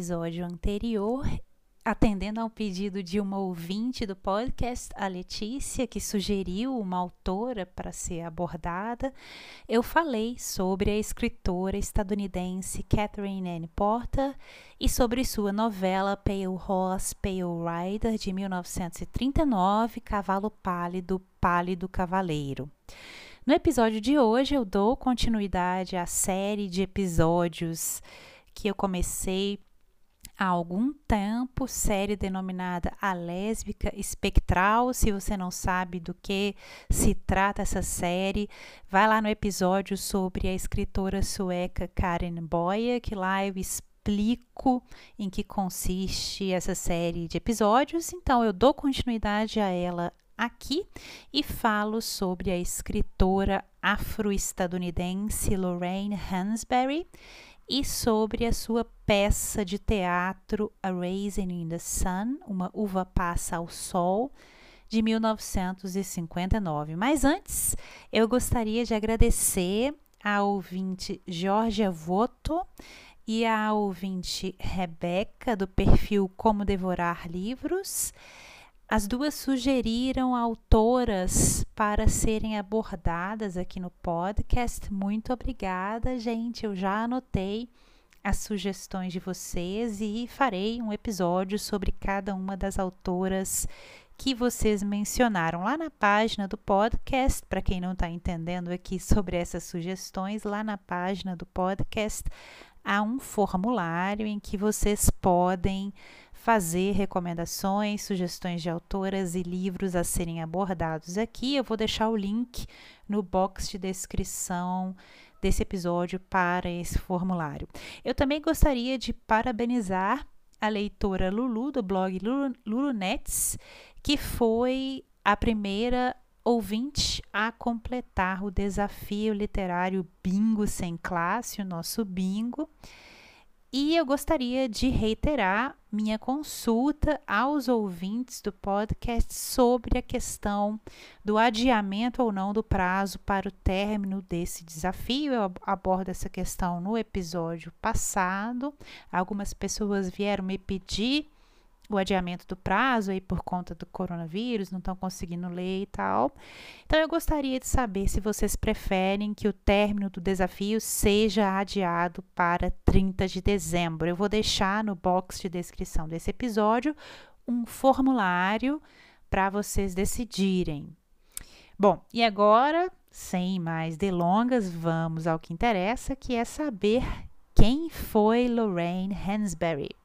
Episódio anterior, atendendo ao pedido de uma ouvinte do podcast, a Letícia, que sugeriu uma autora para ser abordada, eu falei sobre a escritora estadunidense Catherine Anne Porter e sobre sua novela Pale Horse, Pale Rider, de 1939, Cavalo Pálido, Pálido Cavaleiro. No episódio de hoje, eu dou continuidade à série de episódios que eu comecei há algum tempo, série denominada A Lésbica Espectral. Se você não sabe do que se trata essa série, vai lá no episódio sobre a escritora sueca Karen Boye, que lá eu explico em que consiste essa série de episódios. Então eu dou continuidade a ela aqui e falo sobre a escritora afro-estadunidense Lorraine Hansberry e sobre a sua peça de teatro A Raisin in the Sun, Uma Uva Passa ao Sol, de 1959. Mas antes, eu gostaria de agradecer a ouvinte Georgia Voto e a ouvinte Rebeca, do perfil Como Devorar Livros. As duas sugeriram autoras para serem abordadas aqui no podcast. Muito obrigada, gente. Eu já anotei as sugestões de vocês e farei um episódio sobre cada uma das autoras que vocês mencionaram lá na página do podcast. Para quem não está entendendo aqui sobre essas sugestões, lá na página do podcast há um formulário em que vocês podem fazer recomendações, sugestões de autoras e livros a serem abordados aqui. Eu vou deixar o link no box de descrição desse episódio para esse formulário. Eu também gostaria de parabenizar a leitora Lulu do blog Lulu, Lulu Nets, que foi a primeira ouvinte a completar o desafio literário Bingo sem classe, o nosso bingo. E eu gostaria de reiterar minha consulta aos ouvintes do podcast sobre a questão do adiamento ou não do prazo para o término desse desafio. Eu abordo essa questão no episódio passado. Algumas pessoas vieram me pedir o adiamento do prazo aí por conta do coronavírus, não estão conseguindo ler e tal. Então eu gostaria de saber se vocês preferem que o término do desafio seja adiado para 30 de dezembro. Eu vou deixar no box de descrição desse episódio um formulário para vocês decidirem. Bom, e agora, sem mais delongas, vamos ao que interessa, que é saber quem foi Lorraine Hansberry.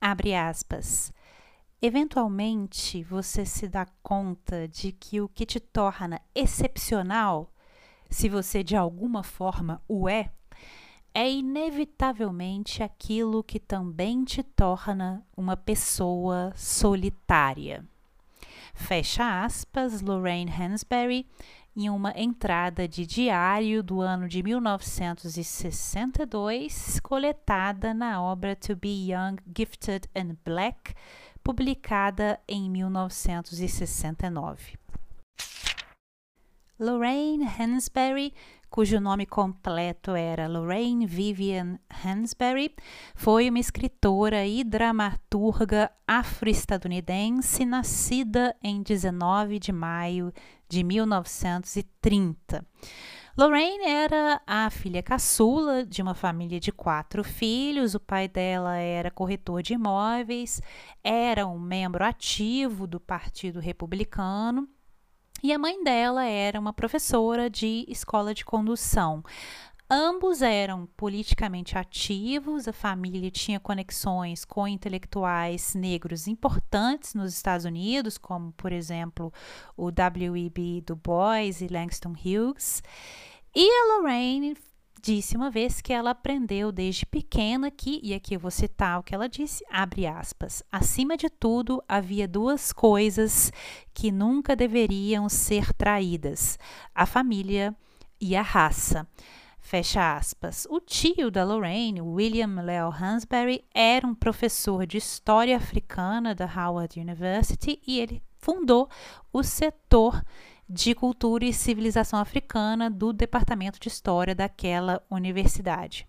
Abre aspas. Eventualmente você se dá conta de que o que te torna excepcional, se você de alguma forma o é, é inevitavelmente aquilo que também te torna uma pessoa solitária. Fecha aspas, Lorraine Hansberry, em uma entrada de diário do ano de 1962, coletada na obra To Be Young, Gifted and Black, publicada em 1969. Lorraine Hansberry cujo nome completo era Lorraine Vivian Hansberry, foi uma escritora e dramaturga afro-estadunidense nascida em 19 de maio de 1930. Lorraine era a filha caçula de uma família de quatro filhos. O pai dela era corretor de imóveis, era um membro ativo do Partido Republicano. E a mãe dela era uma professora de escola de condução. Ambos eram politicamente ativos, a família tinha conexões com intelectuais negros importantes nos Estados Unidos, como, por exemplo, o W.E.B. Du Bois e Langston Hughes. E a Lorraine disse uma vez que ela aprendeu desde pequena que, e aqui eu vou citar o que ela disse, abre aspas, acima de tudo havia duas coisas que nunca deveriam ser traídas: a família e a raça. Fecha aspas. O tio da Lorraine, William Leo Hansberry, era um professor de história africana da Howard University e ele fundou o setor de cultura e civilização africana do departamento de história daquela universidade.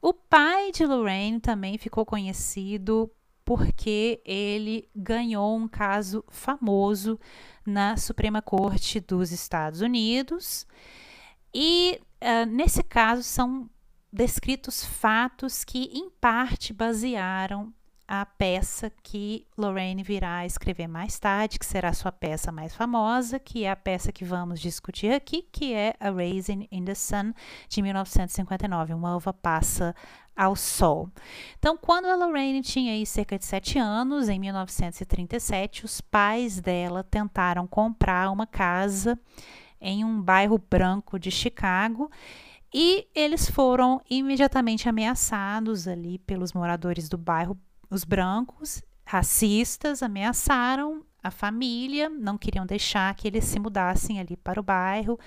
O pai de Lorraine também ficou conhecido porque ele ganhou um caso famoso na Suprema Corte dos Estados Unidos. E uh, nesse caso são descritos fatos que, em parte, basearam a peça que Lorraine virá escrever mais tarde, que será sua peça mais famosa, que é a peça que vamos discutir aqui, que é A Raisin in the Sun, de 1959, Uma Uva Passa ao Sol. Então, quando a Lorraine tinha aí cerca de sete anos, em 1937, os pais dela tentaram comprar uma casa em um bairro branco de Chicago. E eles foram imediatamente ameaçados ali pelos moradores do bairro, os brancos, racistas, ameaçaram a família, não queriam deixar que eles se mudassem ali para o bairro.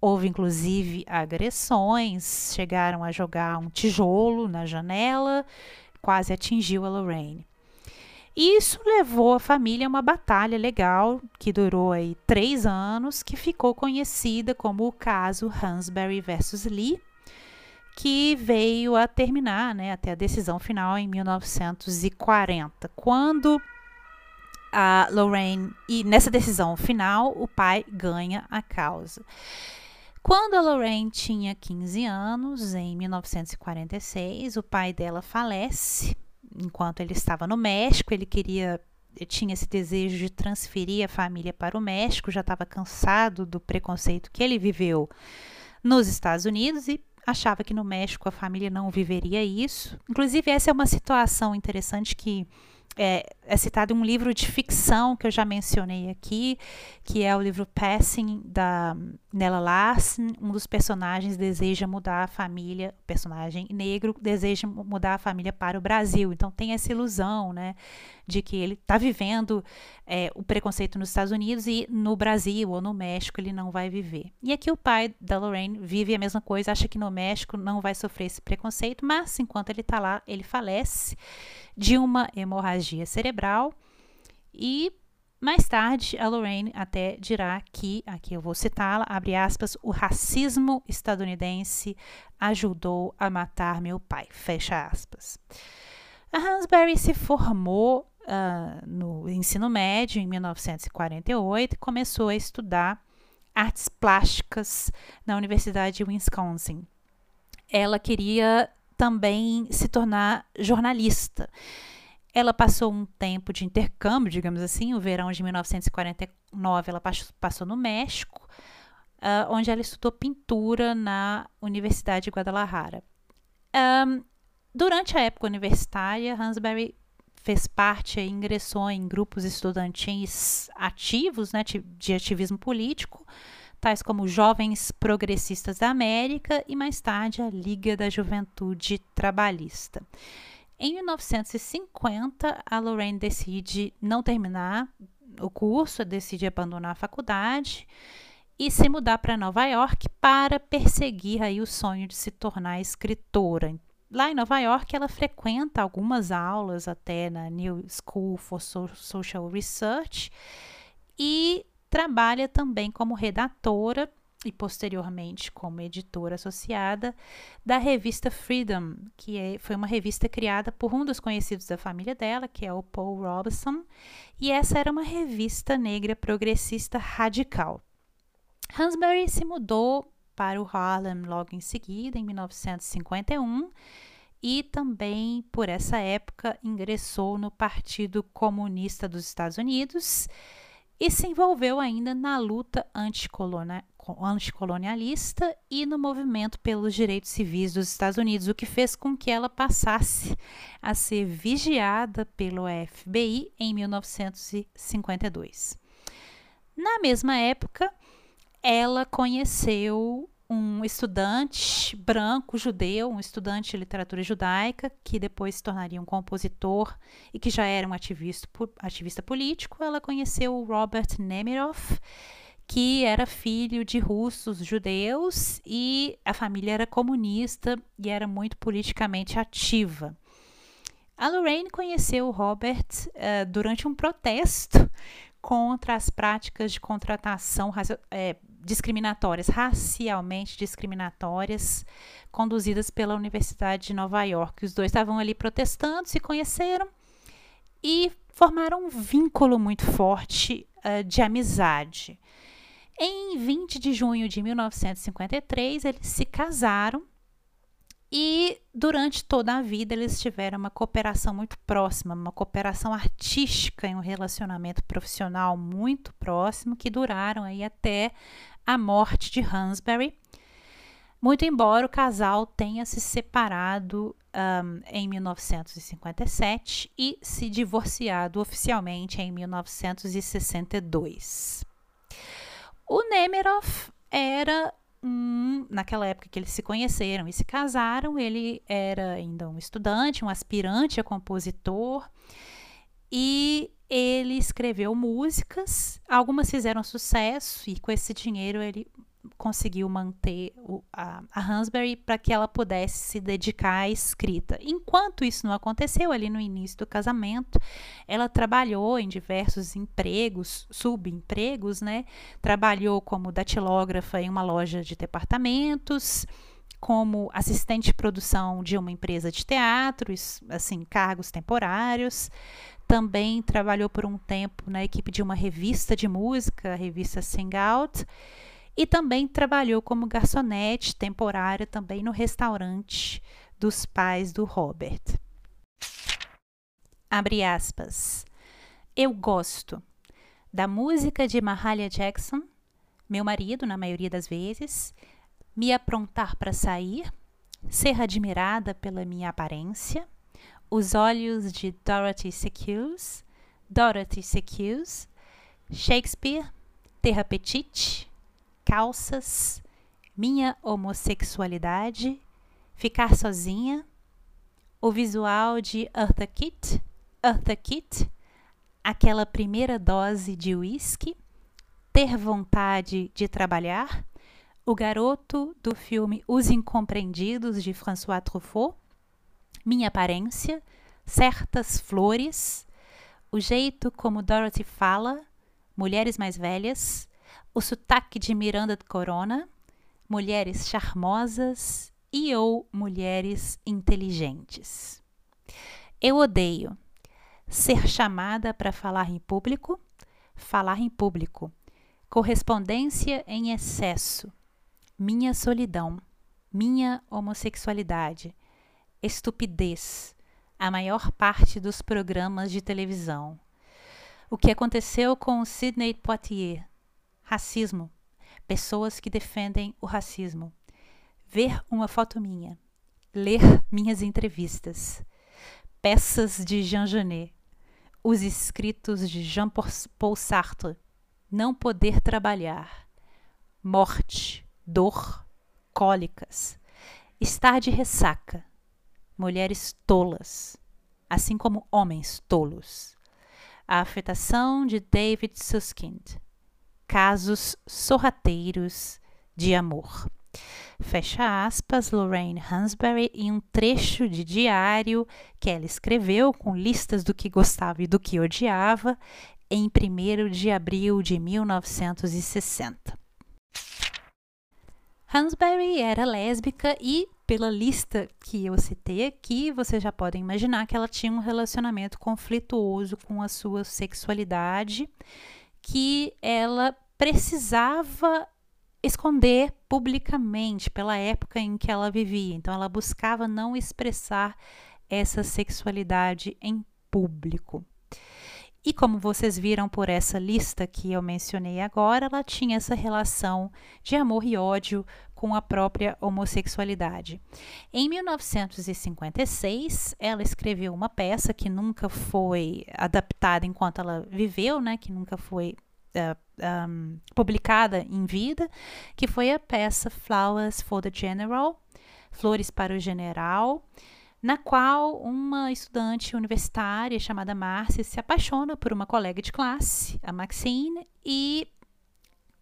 Houve inclusive agressões, chegaram a jogar um tijolo na janela, quase atingiu a Lorraine. Isso levou a família a uma batalha legal que durou aí três anos, que ficou conhecida como o caso Hansberry versus Lee, que veio a terminar, né, até a decisão final em 1940, quando a Lorraine e nessa decisão final o pai ganha a causa. Quando a Lorraine tinha 15 anos, em 1946, o pai dela falece enquanto ele estava no México, ele queria ele tinha esse desejo de transferir a família para o México, já estava cansado do preconceito que ele viveu nos Estados Unidos e achava que no México a família não viveria isso. Inclusive, essa é uma situação interessante que é, é citado um livro de ficção que eu já mencionei aqui, que é o livro Passing da Nella Larsen. Um dos personagens deseja mudar a família, o personagem negro deseja mudar a família para o Brasil. Então tem essa ilusão, né, de que ele está vivendo é, o preconceito nos Estados Unidos e no Brasil ou no México ele não vai viver. E aqui o pai da Lorraine vive a mesma coisa, acha que no México não vai sofrer esse preconceito, mas enquanto ele está lá, ele falece de uma hemorragia cerebral e mais tarde, a Lorraine até dirá que, aqui eu vou citá-la, abre aspas, o racismo estadunidense ajudou a matar meu pai, fecha aspas. A Hansberry se formou uh, no ensino médio em 1948 e começou a estudar artes plásticas na Universidade de Wisconsin. Ela queria também se tornar jornalista. Ela passou um tempo de intercâmbio, digamos assim, o verão de 1949 ela passou no México, uh, onde ela estudou pintura na Universidade de Guadalajara. Um, durante a época universitária, Hansberry fez parte e ingressou em grupos estudantis ativos, né, de ativismo político, tais como Jovens Progressistas da América e mais tarde a Liga da Juventude Trabalhista. Em 1950, a Lorraine decide não terminar o curso, decide abandonar a faculdade e se mudar para Nova York para perseguir aí o sonho de se tornar escritora. Lá em Nova York, ela frequenta algumas aulas até na New School for Social Research e Trabalha também como redatora e posteriormente como editora associada da revista Freedom, que é, foi uma revista criada por um dos conhecidos da família dela, que é o Paul Robeson, e essa era uma revista negra progressista radical. Hansberry se mudou para o Harlem logo em seguida, em 1951, e também por essa época ingressou no Partido Comunista dos Estados Unidos e se envolveu ainda na luta anticolonialista e no movimento pelos direitos civis dos Estados Unidos, o que fez com que ela passasse a ser vigiada pelo FBI em 1952. Na mesma época, ela conheceu um estudante branco judeu, um estudante de literatura judaica, que depois se tornaria um compositor e que já era um ativista, ativista político. Ela conheceu o Robert Nemiroff, que era filho de russos judeus e a família era comunista e era muito politicamente ativa. A Lorraine conheceu o Robert uh, durante um protesto contra as práticas de contratação é, discriminatórias, racialmente discriminatórias, conduzidas pela Universidade de Nova York. Os dois estavam ali protestando, se conheceram e formaram um vínculo muito forte uh, de amizade. Em 20 de junho de 1953, eles se casaram e durante toda a vida eles tiveram uma cooperação muito próxima, uma cooperação artística e um relacionamento profissional muito próximo que duraram aí até a morte de Hansberry. Muito embora o casal tenha se separado um, em 1957 e se divorciado oficialmente em 1962. O Nemiroff era um, naquela época que eles se conheceram e se casaram, ele era ainda um estudante, um aspirante a compositor e ele escreveu músicas, algumas fizeram sucesso e com esse dinheiro ele conseguiu manter o, a, a Hansberry para que ela pudesse se dedicar à escrita. Enquanto isso não aconteceu, ali no início do casamento, ela trabalhou em diversos empregos, subempregos, né? Trabalhou como datilógrafa em uma loja de departamentos, como assistente de produção de uma empresa de teatro, assim, cargos temporários. Também trabalhou por um tempo na equipe de uma revista de música, a revista Sing Out, e também trabalhou como garçonete temporária também no restaurante dos pais do Robert. Abre aspas. Eu gosto da música de Mahalia Jackson, meu marido na maioria das vezes, me aprontar para sair, ser admirada pela minha aparência, os Olhos de Dorothy Secures, Dorothy Secures, Shakespeare, Terra Petite, Calças, Minha Homossexualidade, Ficar Sozinha, o visual de Eartha Kitt, Eartha Kitt, aquela primeira dose de whisky, ter vontade de trabalhar, o garoto do filme Os Incompreendidos de François Truffaut, minha aparência, certas flores, o jeito como Dorothy fala, mulheres mais velhas, o sotaque de Miranda de Corona, mulheres charmosas e ou mulheres inteligentes. Eu odeio ser chamada para falar em público, falar em público, correspondência em excesso, minha solidão, minha homossexualidade, estupidez a maior parte dos programas de televisão. O que aconteceu com Sidney Poitier? Racismo. Pessoas que defendem o racismo. Ver uma foto minha. Ler minhas entrevistas. Peças de Jean Genet. Os escritos de Jean-Paul Sartre. Não poder trabalhar. Morte. Dor. Cólicas. Estar de ressaca mulheres tolas, assim como homens tolos. A afetação de David Suskind. Casos sorrateiros de amor. Fecha aspas, Lorraine Hansberry, em um trecho de diário que ela escreveu com listas do que gostava e do que odiava em 1 de abril de 1960. Hansberry era lésbica e pela lista que eu citei aqui, vocês já podem imaginar que ela tinha um relacionamento conflituoso com a sua sexualidade, que ela precisava esconder publicamente pela época em que ela vivia. Então, ela buscava não expressar essa sexualidade em público. E como vocês viram por essa lista que eu mencionei agora, ela tinha essa relação de amor e ódio com a própria homossexualidade. Em 1956, ela escreveu uma peça que nunca foi adaptada enquanto ela viveu, né, que nunca foi uh, eh, um, publicada em vida, que foi a peça Flowers for the General, Flores para o General, na qual uma estudante universitária chamada Márcia se apaixona por uma colega de classe, a Maxine, e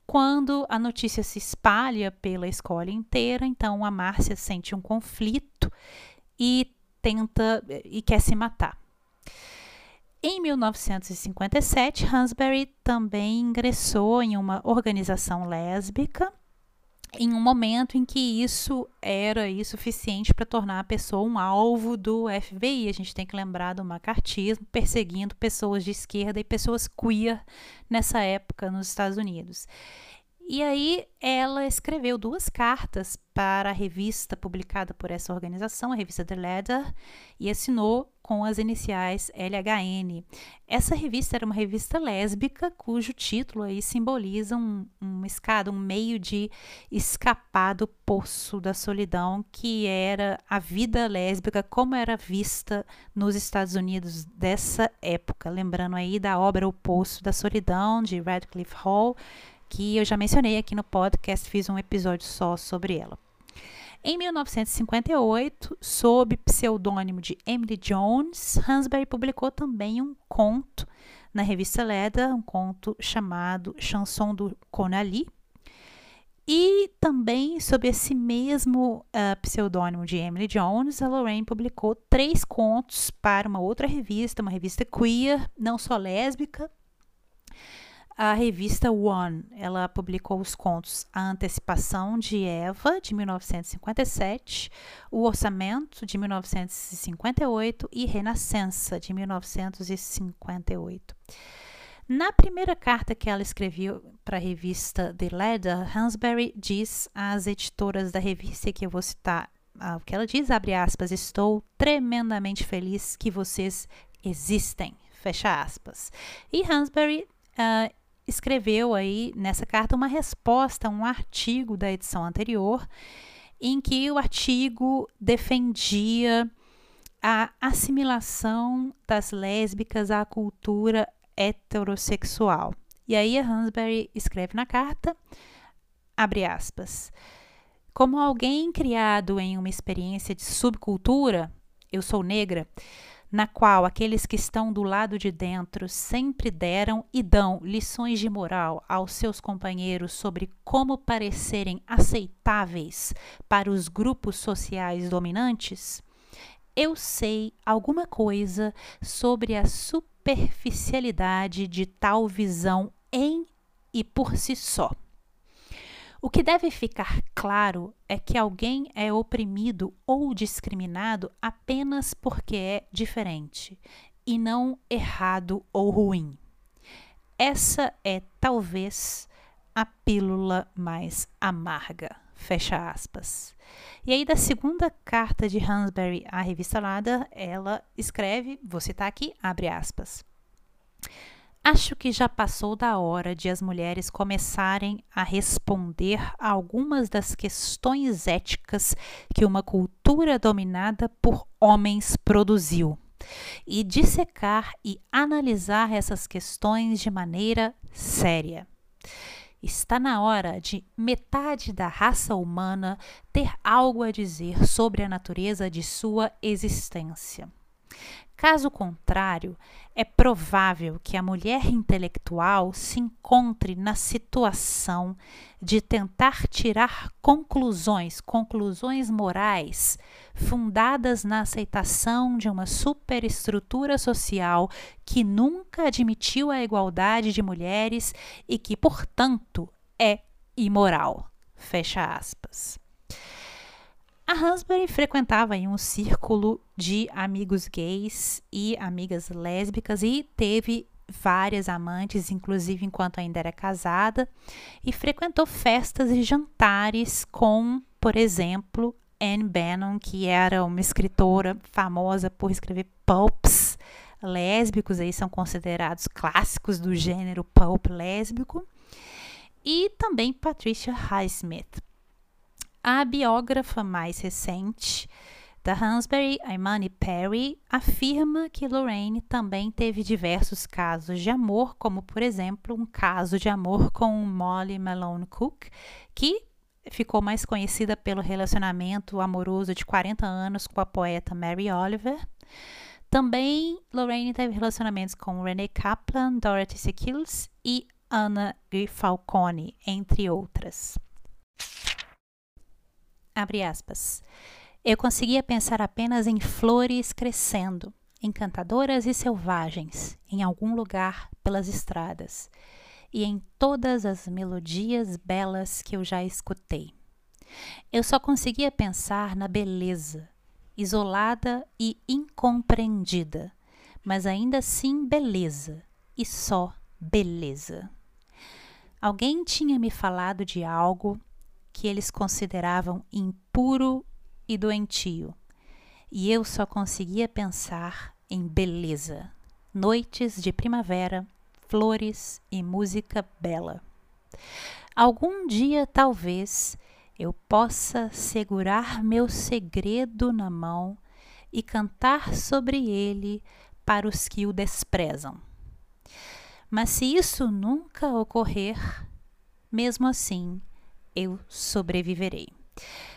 quando a notícia se espalha pela escola inteira, então a Márcia sente um conflito e tenta e quer se matar. Em 1957, Hansberry também ingressou em uma organização lésbica em um momento em que isso era suficiente para tornar a pessoa um alvo do FBI. A gente tem que lembrar do macartismo perseguindo pessoas de esquerda e pessoas queer nessa época nos Estados Unidos. E aí ela escreveu duas cartas para a revista publicada por essa organização, a revista The Ladder, e assinou com as iniciais LHN. Essa revista era uma revista lésbica cujo título aí simboliza um, uma escada, um meio de escapar do poço da solidão que era a vida lésbica como era vista nos Estados Unidos dessa época. Lembrando aí da obra O Poço da Solidão de Radcliffe Hall, que eu já mencionei aqui no podcast, fiz um episódio só sobre ela. Em 1958, sob pseudônimo de Emily Jones, Hansberry publicou também um conto na revista Leda, um conto chamado Chanson do Conali. E também, sob esse mesmo uh, pseudônimo de Emily Jones, a Lorraine publicou três contos para uma outra revista, uma revista queer, não só lésbica, a revista One. Ela publicou os contos A Antecipação de Eva, de 1957, O Orçamento, de 1958 e Renascença, de 1958. Na primeira carta que ela escreveu para a revista The Leather, Hansberry diz às editoras da revista, que eu vou citar ah, o que ela diz, abre aspas, estou tremendamente feliz que vocês existem, fecha aspas. E Hansberry uh, escreveu aí nessa carta uma resposta a um artigo da edição anterior, em que o artigo defendia a assimilação das lésbicas à cultura heterossexual. E aí a Hansberry escreve na carta, abre aspas, como alguém criado em uma experiência de subcultura, eu sou negra, na qual aqueles que estão do lado de dentro sempre deram e dão lições de moral aos seus companheiros sobre como parecerem aceitáveis para os grupos sociais dominantes, eu sei alguma coisa sobre a superficialidade de tal visão em e por si só. O que deve ficar claro é que alguém é oprimido ou discriminado apenas porque é diferente e não errado ou ruim. Essa é talvez a pílula mais amarga. Fecha aspas. E aí, da segunda carta de Hansberry à revista Lada, ela escreve, vou citar aqui, abre aspas. Acho que já passou da hora de as mulheres começarem a responder a algumas das questões éticas que uma cultura dominada por homens produziu e dissecar e analisar essas questões de maneira séria. Está na hora de metade da raça humana ter algo a dizer sobre a natureza de sua existência. Caso contrário, é provável que a mulher intelectual se encontre na situação de tentar tirar conclusões, conclusões morais, fundadas na aceitação de uma superestrutura social que nunca admitiu a igualdade de mulheres e que, portanto, é imoral. Fecha aspas. A Hansberry frequentava um círculo de amigos gays e amigas lésbicas e teve várias amantes, inclusive enquanto ainda era casada, e frequentou festas e jantares com, por exemplo, Anne Bannon, que era uma escritora famosa por escrever pulps lésbicos, aí são considerados clássicos do gênero pulp lésbico, e também Patricia Highsmith. A biógrafa mais recente da Hansberry, Imani Perry, afirma que Lorraine também teve diversos casos de amor, como por exemplo um caso de amor com Molly Malone Cook, que ficou mais conhecida pelo relacionamento amoroso de 40 anos com a poeta Mary Oliver. Também Lorraine teve relacionamentos com Renee Kaplan, Dorothy Sekiels e Anna Falcone, entre outras. Abre aspas. Eu conseguia pensar apenas em flores crescendo, encantadoras e selvagens, em algum lugar pelas estradas, e em todas as melodias belas que eu já escutei. Eu só conseguia pensar na beleza, isolada e incompreendida, mas ainda assim beleza, e só beleza. Alguém tinha me falado de algo que eles consideravam impuro e doentio, e eu só conseguia pensar em beleza, noites de primavera, flores e música bela. Algum dia, talvez, eu possa segurar meu segredo na mão e cantar sobre ele para os que o desprezam. Mas se isso nunca ocorrer, mesmo assim, eu sobreviverei.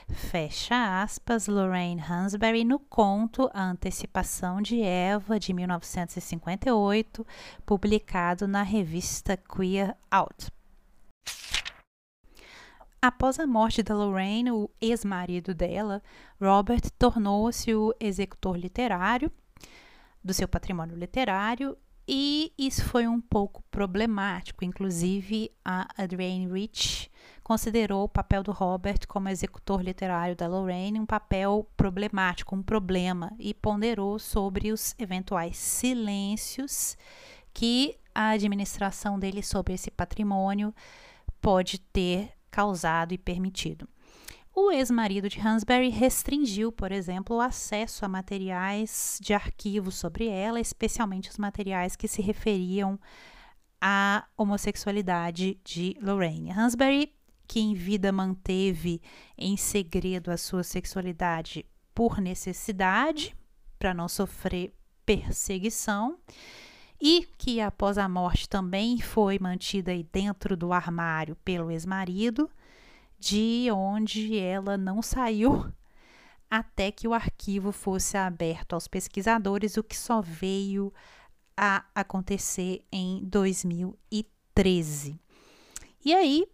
Fecha aspas, Lorraine Hansberry no conto A Antecipação de Eva, de 1958, publicado na revista Queer Out. Após a morte da Lorraine, o ex-marido dela, Robert, tornou-se o executor literário do seu patrimônio literário e isso foi um pouco problemático. Inclusive, a Adrienne Rich considerou o papel do Robert como executor literário da Lorraine um papel problemático, um problema, e ponderou sobre os eventuais silêncios que a administração dele sobre esse patrimônio pode ter causado e permitido. O ex-marido de Hansberry restringiu, por exemplo, o acesso a materiais de arquivo sobre ela, especialmente os materiais que se referiam à homossexualidade de Lorraine. Hansberry, que em vida manteve em segredo a sua sexualidade por necessidade, para não sofrer perseguição, e que após a morte também foi mantida aí dentro do armário pelo ex-marido de onde ela não saiu até que o arquivo fosse aberto aos pesquisadores, o que só veio a acontecer em 2013. E aí,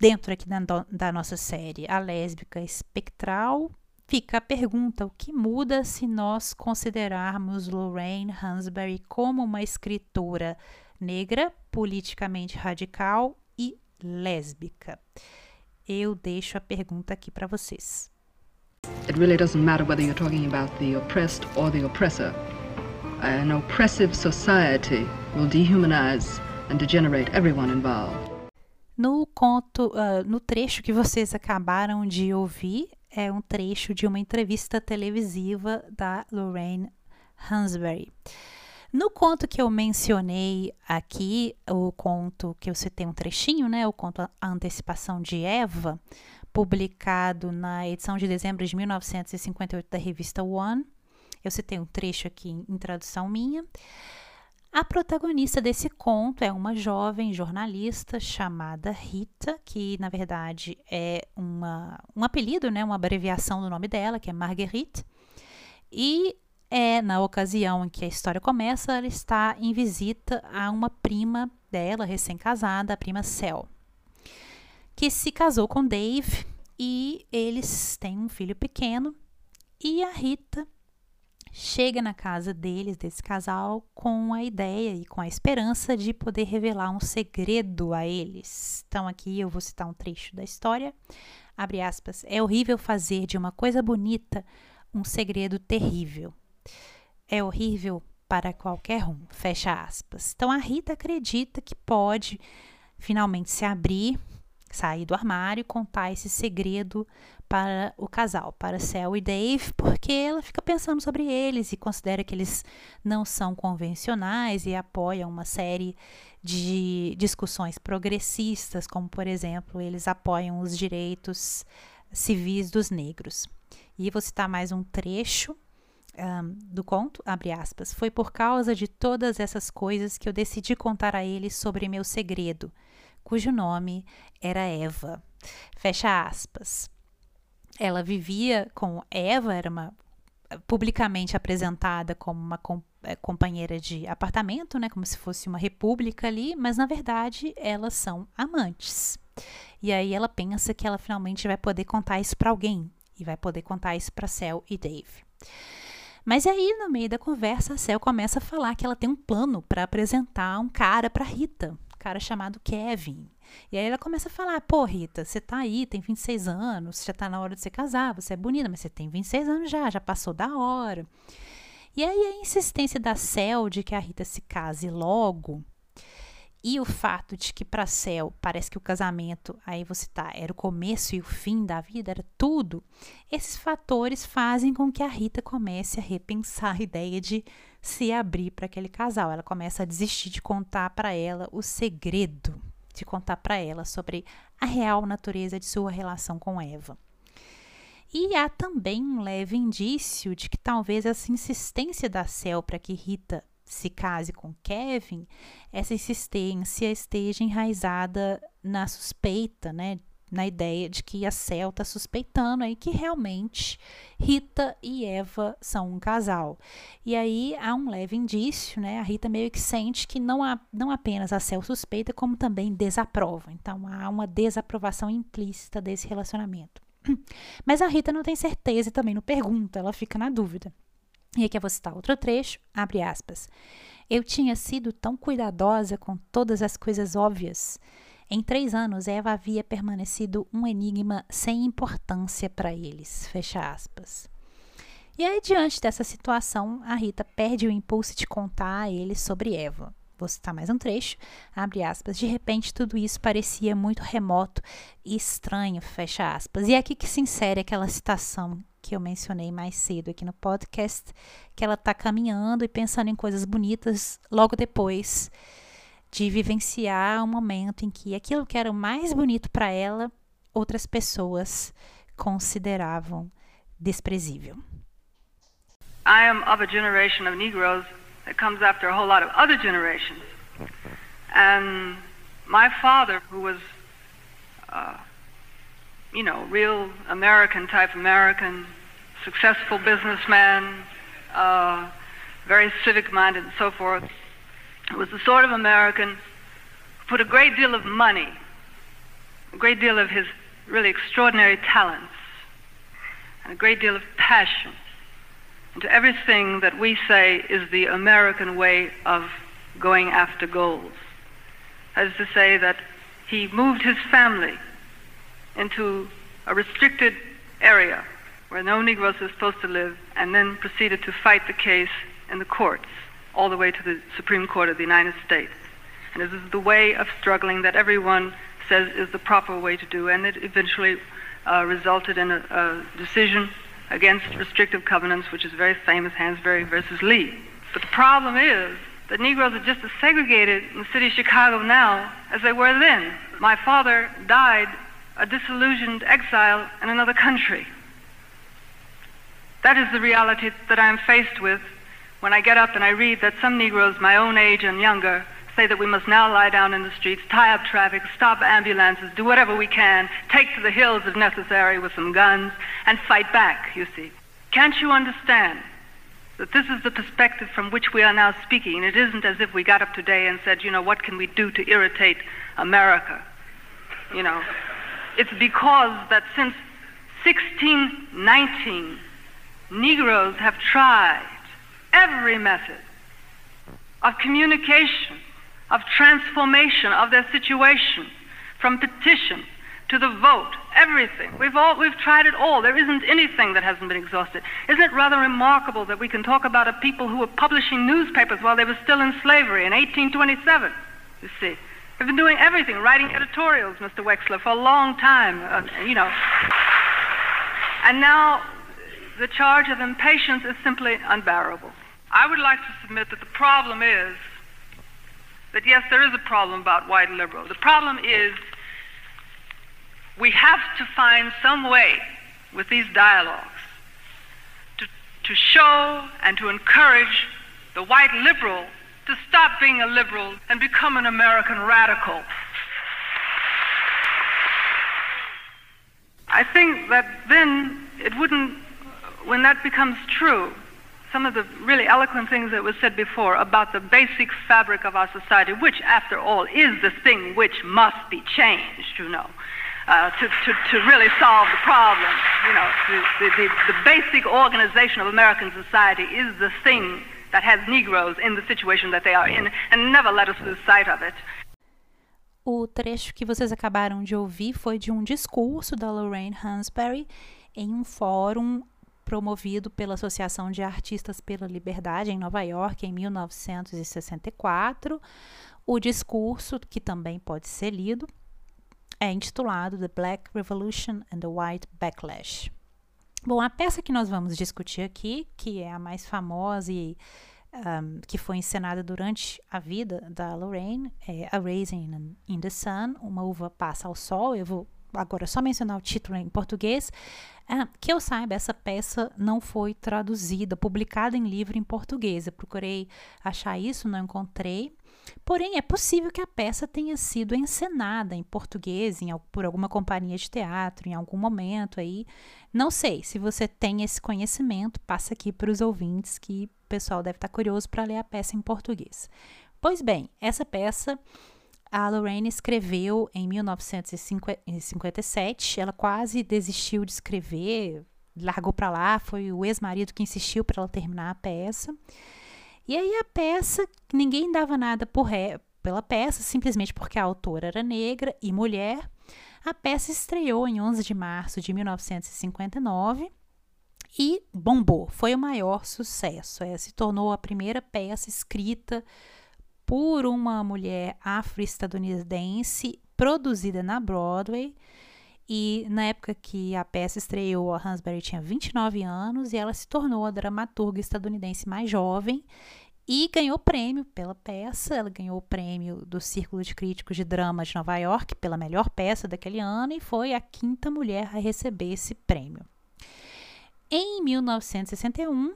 dentro aqui da, da nossa série A Lésbica Espectral, fica a pergunta: o que muda se nós considerarmos Lorraine Hansberry como uma escritora negra, politicamente radical e lésbica? eu deixo a pergunta aqui para vocês. It really doesn't matter whether you're talking about the oppressed or the oppressor. An oppressive society will dehumanize and degenerate everyone involved. No conto, uh, no trecho que vocês acabaram de ouvir, é um trecho de uma entrevista televisiva da Lorraine Hansberry. No conto que eu mencionei aqui, o conto que eu citei um trechinho, né, o conto A Antecipação de Eva, publicado na edição de dezembro de 1958 da revista One, eu citei um trecho aqui em, tradução minha. A protagonista desse conto é uma jovem jornalista chamada Rita, que na verdade é uma, um apelido, né, uma abreviação do nome dela, que é Marguerite. E é na ocasião em que a história começa, ela está em visita a uma prima dela, recém-casada, a prima Cel, que se casou com Dave e eles têm um filho pequeno. E a Rita chega na casa deles, desse casal, com a ideia e com a esperança de poder revelar um segredo a eles. Então, aqui eu vou citar um trecho da história. Abre aspas. É horrível fazer de uma coisa bonita um segredo terrível. É horrível para qualquer um. Fecha aspas. Então a Rita acredita que pode finalmente se abrir, sair do armário e contar esse segredo para o casal, para Cel e Dave, porque ela fica pensando sobre eles e considera que eles não são convencionais e apoiam uma série de discussões progressistas, como por exemplo, eles apoiam os direitos civis dos negros. E vou citar mais um trecho um, do conto, abre aspas, foi por causa de todas essas coisas que eu decidi contar a eles sobre meu segredo, cujo nome era Eva. Fecha aspas ela vivia com Eva, era uma publicamente apresentada como uma é, companheira de apartamento, né, como se fosse uma república ali, mas na verdade elas são amantes. E aí ela pensa que ela finalmente vai poder contar isso para alguém e vai poder contar isso para Cel e Dave. Mas aí, no meio da conversa, a Cel começa a falar que ela tem um plano para apresentar um cara para Rita, cara chamado Kevin. E aí ela começa a falar: pô, Rita, você tá aí, tem 26 anos, já tá na hora de você casar, você é bonita, mas você tem 26 anos já, já passou da hora. E aí a insistência da Cel de que a Rita se case logo e o fato de que para Cel parece que o casamento, aí você tá, era o começo e o fim da vida, era tudo. Esses fatores fazem com que a Rita comece a repensar a ideia de se abrir para aquele casal. Ela começa a desistir de contar para ela o segredo de contar para ela sobre a real natureza de sua relação com Eva. E há também um leve indício de que talvez essa insistência da Cel para que Rita se case com Kevin, essa insistência esteja enraizada na suspeita, né, na ideia de que a Cel está suspeitando aí que realmente Rita e Eva são um casal. E aí há um leve indício, né? A Rita meio que sente que não, há, não apenas a Cel suspeita, como também desaprova. Então há uma desaprovação implícita desse relacionamento. Mas a Rita não tem certeza e também não pergunta, ela fica na dúvida. E aqui eu vou citar outro trecho, abre aspas. Eu tinha sido tão cuidadosa com todas as coisas óbvias em três anos, Eva havia permanecido um enigma sem importância para eles. Fecha aspas. E aí, diante dessa situação, a Rita perde o impulso de contar a eles sobre Eva. Vou citar mais um trecho, abre aspas. De repente, tudo isso parecia muito remoto e estranho, fecha aspas. E é aqui que se insere aquela citação que eu mencionei mais cedo aqui no podcast, que ela está caminhando e pensando em coisas bonitas logo depois de vivenciar um momento em que aquilo que era o mais bonito para ela, outras pessoas consideravam desprezível. I am of a generation of Negroes that comes after a whole lot of other generations. And my father, who was, uh, you know, real American type American, successful businessman, uh, very civic minded and so forth, was the sort of American who put a great deal of money, a great deal of his really extraordinary talents, and a great deal of passion into everything that we say is the American way of going after goals. That is to say, that he moved his family into a restricted area where no Negroes were supposed to live, and then proceeded to fight the case in the courts all the way to the Supreme Court of the United States. And this is the way of struggling that everyone says is the proper way to do, and it eventually uh, resulted in a, a, decision against restrictive covenants, which is very famous, Hansberry versus Lee. But the problem is that Negroes are just as segregated in the city of Chicago now as they were then. My father died a disillusioned exile in another country. That is the reality that I am faced with when I get up and I read that some Negroes my own age and younger say that we must now lie down in the streets, tie up traffic, stop ambulances, do whatever we can, take to the hills if necessary with some guns, and fight back, you see. Can't you understand that this is the perspective from which we are now speaking? It isn't as if we got up today and said, you know, what can we do to irritate America? You know, it's because that since 1619, Negroes have tried every method of communication, of transformation of their situation, from petition to the vote, everything. We've all we've tried it all. There isn't anything that hasn't been exhausted. Isn't it rather remarkable that we can talk about a people who were publishing newspapers while they were still in slavery in 1827? You see, they've been doing everything, writing editorials, Mr. Wexler, for a long time. Uh, you know, and now the charge of impatience is simply unbearable. I would like to submit that the problem is that yes, there is a problem about white liberals. The problem is we have to find some way with these dialogues to, to show and to encourage the white liberal to stop being a liberal and become an American radical. I think that then it wouldn't, when that becomes true, some of the really eloquent things that was said before about the basic fabric of our society, which, after all, is the thing which must be changed, you know uh, to, to, to really solve the problem. You know, the, the, the basic organization of American society is the thing that has Negroes in the situation that they are in, and never let us lose sight of it. O trecho que vocês acabaram de ouvir foi de um discurso da Lorraine Hansberry em um fórum promovido pela Associação de Artistas pela Liberdade em Nova York em 1964. O discurso, que também pode ser lido, é intitulado The Black Revolution and the White Backlash. Bom, a peça que nós vamos discutir aqui, que é a mais famosa e um, que foi encenada durante a vida da Lorraine, é A Raisin in the Sun, Uma Uva Passa ao Sol. Eu vou agora só mencionar o título em português. Ah, que eu saiba, essa peça não foi traduzida, publicada em livro em português. Eu procurei achar isso, não encontrei. Porém, é possível que a peça tenha sido encenada em português em, por alguma companhia de teatro em algum momento aí. Não sei, se você tem esse conhecimento, passa aqui para os ouvintes que o pessoal deve estar curioso para ler a peça em português. Pois bem, essa peça a Lorraine escreveu em 1957. Ela quase desistiu de escrever, largou para lá. Foi o ex-marido que insistiu para ela terminar a peça. E aí a peça, ninguém dava nada por ré, pela peça, simplesmente porque a autora era negra e mulher. A peça estreou em 11 de março de 1959 e bombou. Foi o maior sucesso. É, se tornou a primeira peça escrita por uma mulher afro-estadunidense produzida na Broadway. E na época que a peça estreou, a Hansberry tinha 29 anos e ela se tornou a dramaturga estadunidense mais jovem e ganhou prêmio pela peça. Ela ganhou o prêmio do Círculo de Críticos de Drama de Nova York pela melhor peça daquele ano e foi a quinta mulher a receber esse prêmio. Em 1961,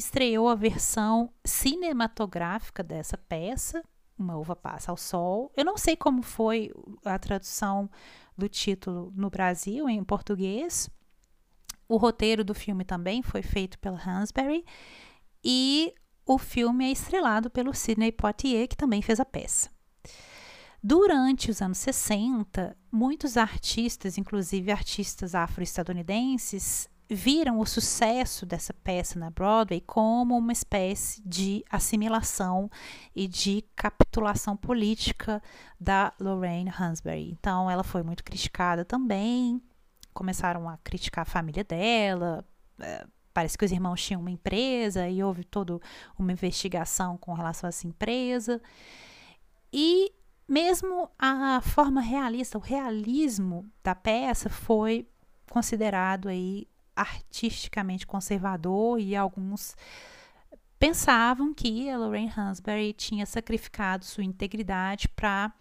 estreou a versão cinematográfica dessa peça, Uma Uva Passa ao Sol. Eu não sei como foi a tradução do título no Brasil, em português. O roteiro do filme também foi feito pela Hansberry. E o filme é estrelado pelo Sidney Poitier, que também fez a peça. Durante os anos 60, muitos artistas, inclusive artistas afro-estadunidenses, viram o sucesso dessa peça na Broadway como uma espécie de assimilação e de capitulação política da Lorraine Hansberry. Então, ela foi muito criticada também. Começaram a criticar a família dela. É, parece que os irmãos tinham uma empresa e houve toda uma investigação com relação a essa empresa. E mesmo a forma realista, o realismo da peça foi considerado aí artisticamente conservador e alguns pensavam que a Lorraine Hansberry tinha sacrificado sua integridade para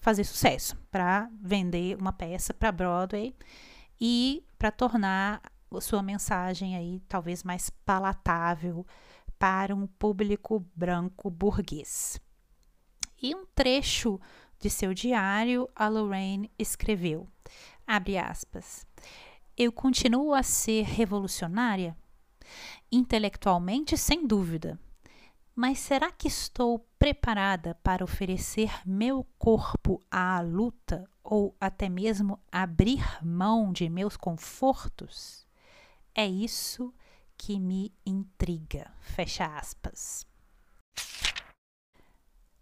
fazer sucesso, para vender uma peça para Broadway e para tornar sua mensagem aí talvez mais palatável para um público branco burguês. E um trecho de seu diário, a Lorraine escreveu, abre aspas, eu continuo a ser revolucionária? Intelectualmente, sem dúvida. Mas será que estou preparada para oferecer meu corpo à luta ou até mesmo abrir mão de meus confortos? É isso que me intriga. Fecha aspas.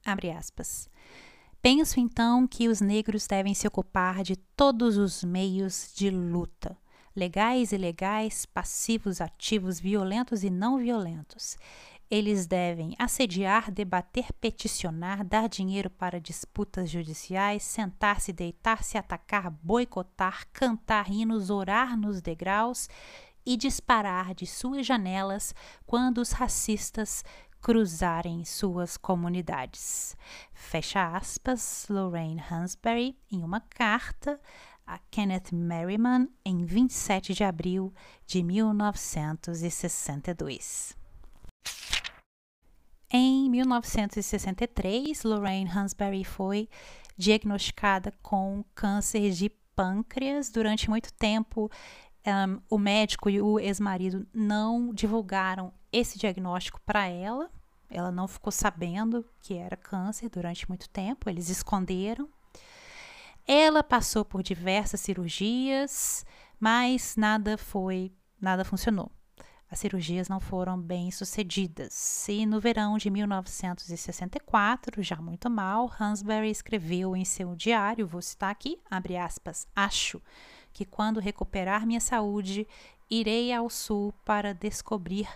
Abre aspas. Penso então que os negros devem se ocupar de todos os meios de luta, legais e ilegais, passivos, ativos, violentos e não violentos. Eles devem assediar, debater, peticionar, dar dinheiro para disputas judiciais, sentar-se, deitar-se, atacar, boicotar, cantar hinos, orar nos degraus e disparar de suas janelas quando os racistas cruzarem suas comunidades. Fecha aspas, Lorraine Hansberry, em uma carta a Kenneth Merriman em 27 de abril de 1962. Em 1963, Lorraine Hansberry foi diagnosticada com câncer de pâncreas. Durante muito tempo, um, o médico e o ex-marido não divulgaram esse diagnóstico para ela. Ela não ficou sabendo que era câncer durante muito tempo, eles esconderam. Ela passou por diversas cirurgias, mas nada foi, nada funcionou. As cirurgias não foram bem sucedidas. E no verão de 1964, já muito mal, Hansberry escreveu em seu diário, vou citar aqui, abre aspas, acho que quando recuperar minha saúde, irei ao sul para descobrir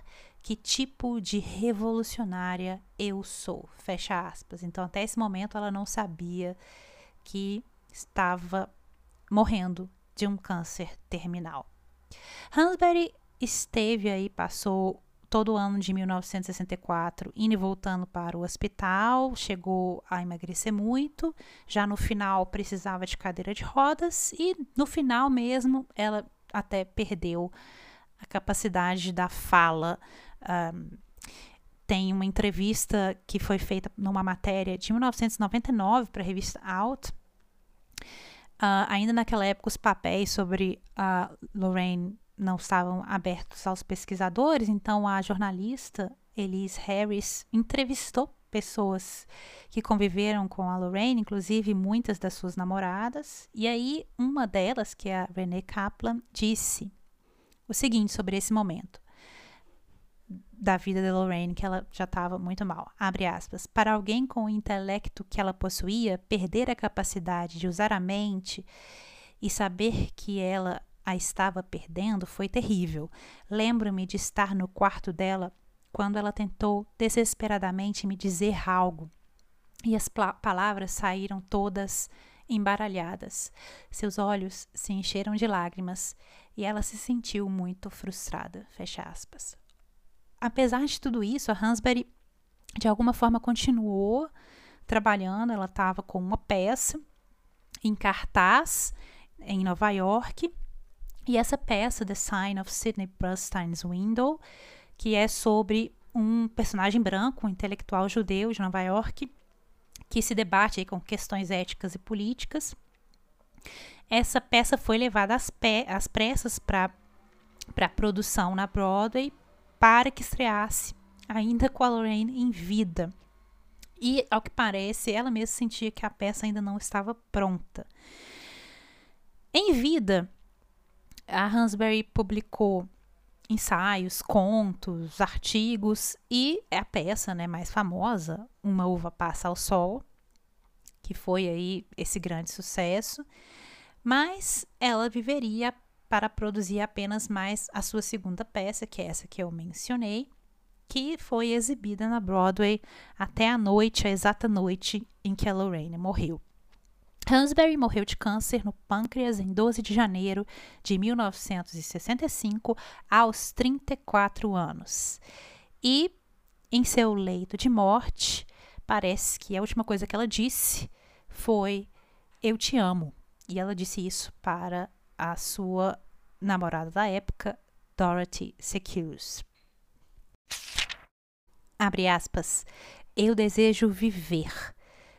que tipo de revolucionária eu sou. Fecha aspas. Então, até esse momento, ela não sabia que estava morrendo de um câncer terminal. Hansberry esteve aí, passou todo o ano de 1964 indo e voltando para o hospital, chegou a emagrecer muito, já no final precisava de cadeira de rodas e no final mesmo ela até perdeu a capacidade da fala. Um, tem uma entrevista que foi feita numa matéria de 1999 para a revista Out. Uh, ainda naquela época, os papéis sobre a Lorraine não estavam abertos aos pesquisadores, então a jornalista Elise Harris entrevistou pessoas que conviveram com a Lorraine, inclusive muitas das suas namoradas, e aí uma delas, que é a Renee Kaplan, disse o seguinte sobre esse momento da vida de Lorraine, que ela já estava muito mal. Abre aspas. Para alguém com o intelecto que ela possuía, perder a capacidade de usar a mente e saber que ela a estava perdendo foi terrível. Lembro-me de estar no quarto dela quando ela tentou desesperadamente me dizer algo e as palavras saíram todas embaralhadas. Seus olhos se encheram de lágrimas e ela se sentiu muito frustrada. Fecha aspas. Apesar de tudo isso, a Hansberry de alguma forma continuou trabalhando. Ela estava com uma peça em cartaz em Nova York e essa peça, The Sign of Sidney Brustein's Window, que é sobre um personagem branco, um intelectual judeu de Nova York, que se debate com questões éticas e políticas. Essa peça foi levada às, às pressas para a produção na Broadway para que estreasse ainda com a Lorraine em vida. E, ao que parece, ela mesma sentia que a peça ainda não estava pronta. Em vida, a Hansberry publicou ensaios, contos, artigos e é a peça né, mais famosa, Uma Uva Passa ao Sol, que foi aí esse grande sucesso, mas ela viveria para produzir apenas mais a sua segunda peça, que é essa que eu mencionei, que foi exibida na Broadway até a noite, a exata noite em que a Lorraine morreu. Hansberry morreu de câncer no pâncreas em 12 de janeiro de 1965, aos 34 anos. E em seu leito de morte, parece que a última coisa que ela disse foi: Eu te amo. E ela disse isso para a sua namorada da época, Dorothy Secures. Abre aspas. Eu desejo viver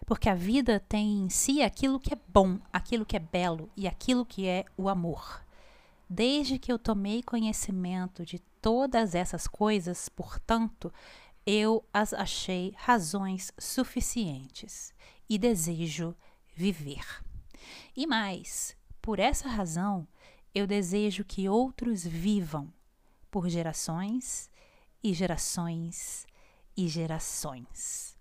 porque a vida tem em si aquilo que é bom, aquilo que é belo e aquilo que é o amor. Desde que eu tomei conhecimento de todas essas coisas, portanto, eu as achei razões suficientes e desejo viver. E mais, por essa razão, eu desejo que outros vivam por gerações e gerações e gerações.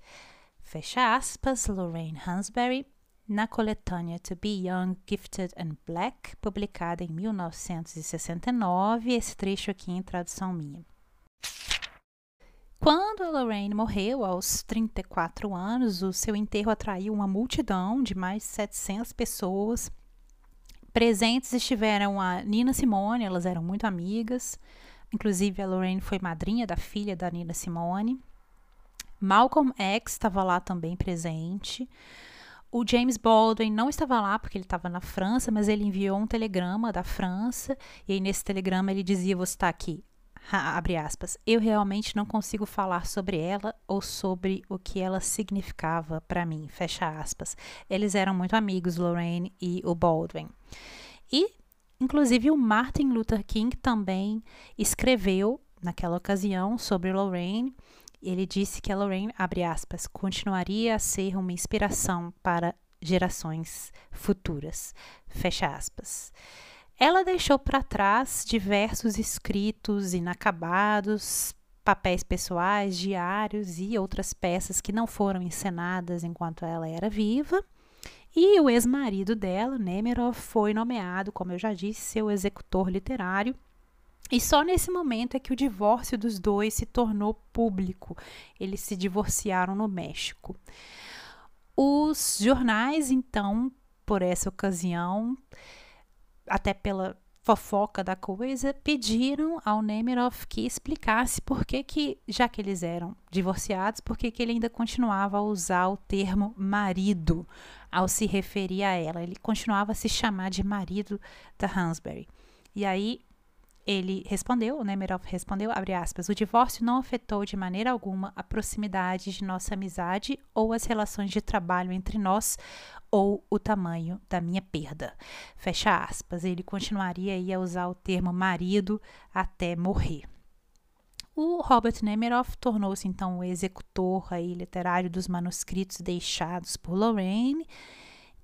fecha aspas, Lorraine Hansberry, na coletânea To Be Young, Gifted and Black, publicada em 1969, esse trecho aqui em tradução minha. Quando a Lorraine morreu aos 34 anos, o seu enterro atraiu uma multidão de mais de 700 pessoas. Presentes estiveram a Nina Simone, elas eram muito amigas. Inclusive, a Lorraine foi madrinha da filha da Nina Simone. Malcolm X estava lá também presente. O James Baldwin não estava lá porque ele estava na França, mas ele enviou um telegrama da França. E aí, nesse telegrama, ele dizia: Você está aqui abre aspas, eu realmente não consigo falar sobre ela ou sobre o que ela significava para mim, fecha aspas. Eles eram muito amigos, Lorraine e o Baldwin. E, inclusive, o Martin Luther King também escreveu, naquela ocasião, sobre Lorraine. Ele disse que a Lorraine, abre aspas, continuaria a ser uma inspiração para gerações futuras, fecha aspas. Ela deixou para trás diversos escritos inacabados, papéis pessoais, diários e outras peças que não foram encenadas enquanto ela era viva. E o ex-marido dela, Nemerov, foi nomeado, como eu já disse, seu executor literário. E só nesse momento é que o divórcio dos dois se tornou público. Eles se divorciaram no México. Os jornais, então, por essa ocasião, até pela fofoca da coisa, pediram ao Nemiroff que explicasse por que, que já que eles eram divorciados, por que, que ele ainda continuava a usar o termo marido ao se referir a ela. Ele continuava a se chamar de marido da Hansberry. E aí ele respondeu, o Nemerov respondeu, abre aspas, o divórcio não afetou de maneira alguma a proximidade de nossa amizade ou as relações de trabalho entre nós ou o tamanho da minha perda. Fecha aspas. Ele continuaria a usar o termo marido até morrer. O Robert Nemiroff tornou-se então o executor aí, literário dos manuscritos deixados por Lorraine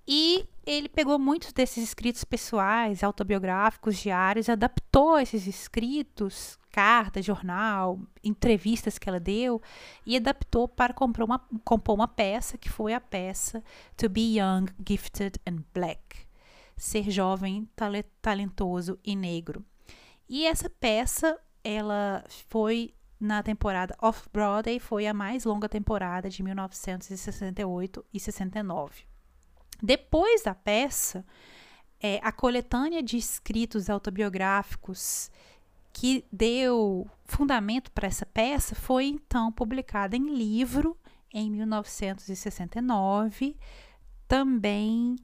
e ele pegou muitos desses escritos pessoais, autobiográficos, diários, adaptou esses escritos, carta, jornal, entrevistas que ela deu, e adaptou para compor uma, compor uma peça que foi a peça To Be Young, Gifted and Black. Ser jovem, talentoso e negro. E essa peça, ela foi na temporada Off-Broadway, foi a mais longa temporada de 1968 e 69. Depois da peça, é, a coletânea de escritos autobiográficos que deu fundamento para essa peça foi então publicada em livro em 1969, também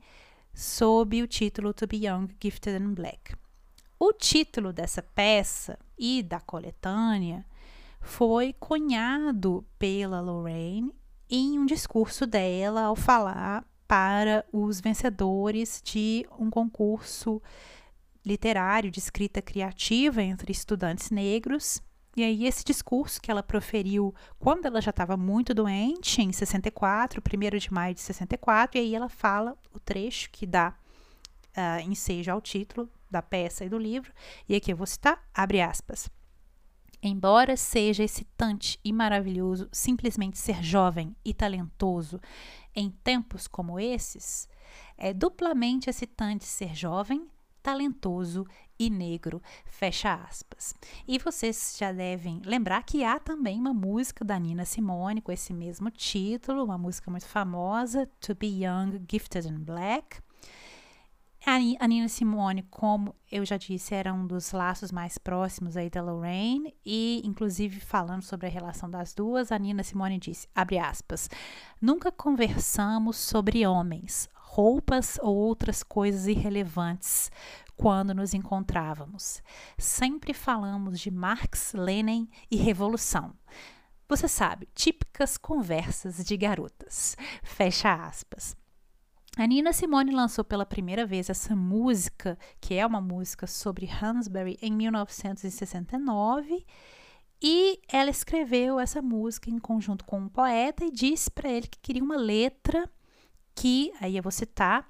sob o título To Be Young, Gifted and Black. O título dessa peça e da coletânea foi cunhado pela Lorraine em um discurso dela ao falar para os vencedores de um concurso literário de escrita criativa entre estudantes negros. E aí, esse discurso que ela proferiu quando ela já estava muito doente, em 64, 1 de maio de 64, e aí ela fala o trecho que dá uh, ensejo ao título da peça e do livro, e aqui eu vou citar, abre aspas. Embora seja excitante e maravilhoso simplesmente ser jovem e talentoso em tempos como esses, é duplamente excitante ser jovem, talentoso e negro. Fecha aspas. E vocês já devem lembrar que há também uma música da Nina Simone com esse mesmo título, uma música muito famosa, To Be Young, Gifted and Black. A Nina Simone, como eu já disse, era um dos laços mais próximos aí da Lorraine e, inclusive, falando sobre a relação das duas, a Nina Simone disse, abre aspas, nunca conversamos sobre homens, roupas ou outras coisas irrelevantes quando nos encontrávamos. Sempre falamos de Marx, Lenin e Revolução. Você sabe, típicas conversas de garotas. Fecha aspas. A Nina Simone lançou pela primeira vez essa música, que é uma música sobre Hansberry, em 1969. E ela escreveu essa música em conjunto com um poeta e disse para ele que queria uma letra que, aí eu vou citar,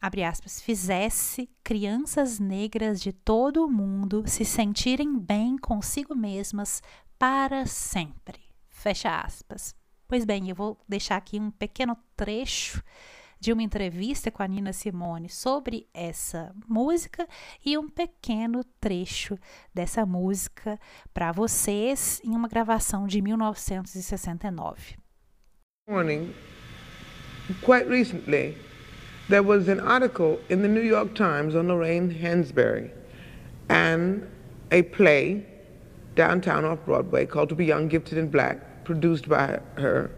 abre aspas, fizesse crianças negras de todo o mundo se sentirem bem consigo mesmas para sempre. Fecha aspas. Pois bem, eu vou deixar aqui um pequeno trecho de uma entrevista com a Nina Simone sobre essa música e um pequeno trecho dessa música para vocês em uma gravação de 1969. Morning, quite recently, there was an article in the New York Times on Lorraine Hansberry and a play downtown off Broadway called To Be Young, Gifted, and Black, produced by her.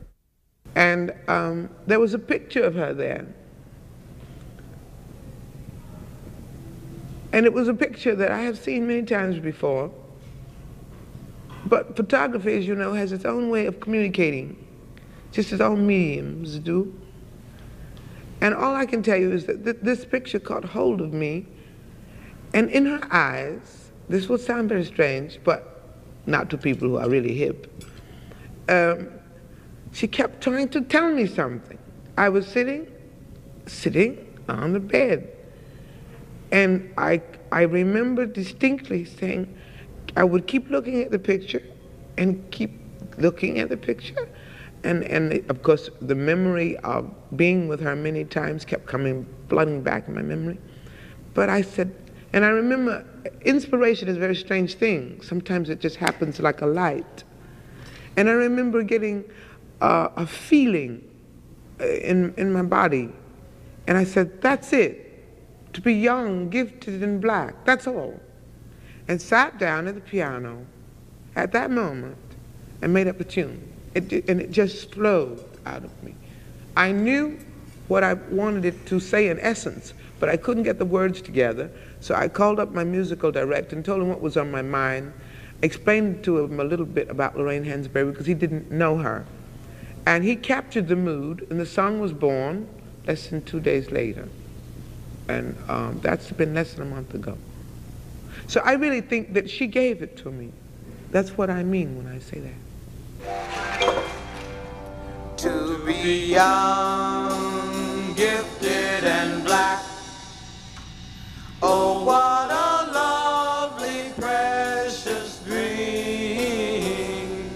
And um, there was a picture of her there. And it was a picture that I have seen many times before. But photography, as you know, has its own way of communicating, just its own mediums do. And all I can tell you is that th this picture caught hold of me, and in her eyes, this will sound very strange, but not to people who are really hip. Um, she kept trying to tell me something. I was sitting, sitting on the bed. And I, I remember distinctly saying, I would keep looking at the picture and keep looking at the picture. And, and of course, the memory of being with her many times kept coming, flooding back in my memory. But I said, and I remember inspiration is a very strange thing. Sometimes it just happens like a light. And I remember getting uh, a feeling uh, in, in my body. And I said, that's it. To be young, gifted, and black. That's all. And sat down at the piano at that moment and made up a tune. It, and it just flowed out of me. I knew what I wanted it to say in essence, but I couldn't get the words together. So I called up my musical director and told him what was on my mind, explained to him a little bit about Lorraine Hansberry because he didn't know her. And he captured the mood, and the song was born less than two days later. And um, that's been less than a month ago. So I really think that she gave it to me. That's what I mean when I say that. To be young, gifted, and black. Oh, what a lovely, precious dream.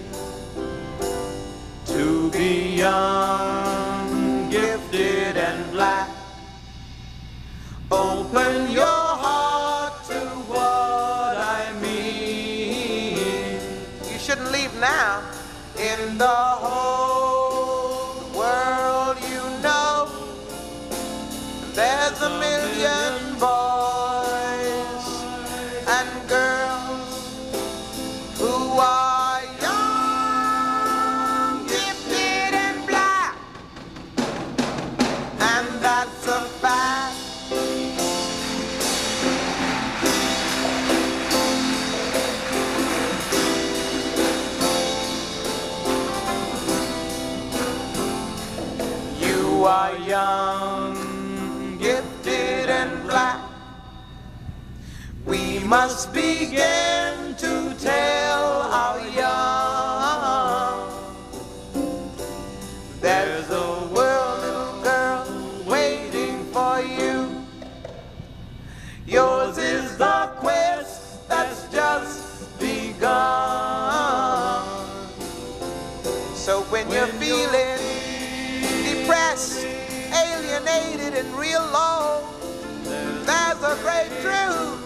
To be young, gifted, and black. Open in the young, gifted and black. We must begin to tell our young there's a world, little girl, waiting for you. Yours is the and real low. There's a great truth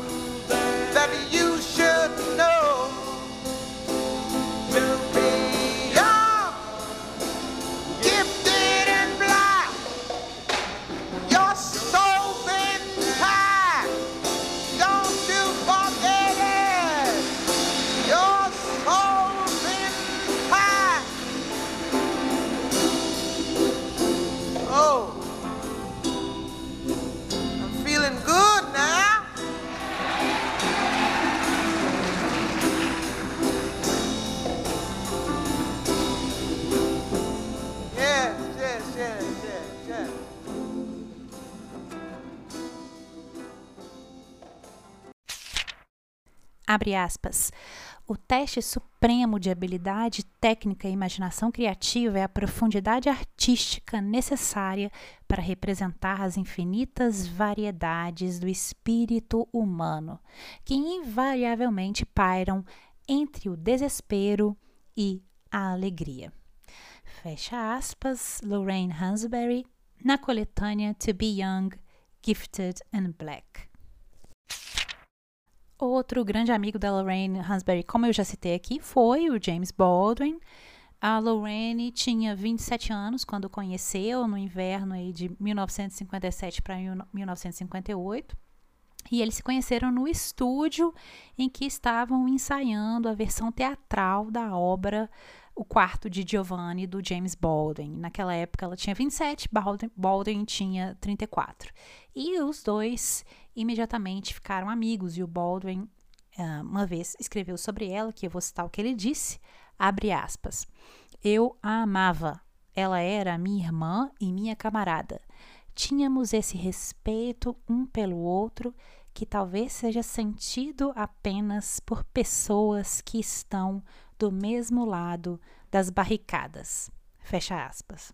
Abre aspas. O teste supremo de habilidade técnica e imaginação criativa é a profundidade artística necessária para representar as infinitas variedades do espírito humano, que invariavelmente pairam entre o desespero e a alegria. Fecha aspas, Lorraine Hansberry, na coletânea To Be Young, Gifted and Black. Outro grande amigo da Lorraine Hansberry, como eu já citei aqui, foi o James Baldwin. A Lorraine tinha 27 anos quando conheceu, no inverno aí de 1957 para 1958. E eles se conheceram no estúdio em que estavam ensaiando a versão teatral da obra O Quarto de Giovanni, do James Baldwin. Naquela época ela tinha 27, Baldwin, tinha 34. E os dois imediatamente ficaram amigos. E o Baldwin, ah, uma vez, escreveu sobre ela, que eu vou citar o que ele disse, abre aspas. Eu a amava. Ela era minha irmã e minha camarada. Tínhamos esse respeito um pelo outro que talvez seja sentido apenas por pessoas que estão do mesmo lado das barricadas. Fecha aspas.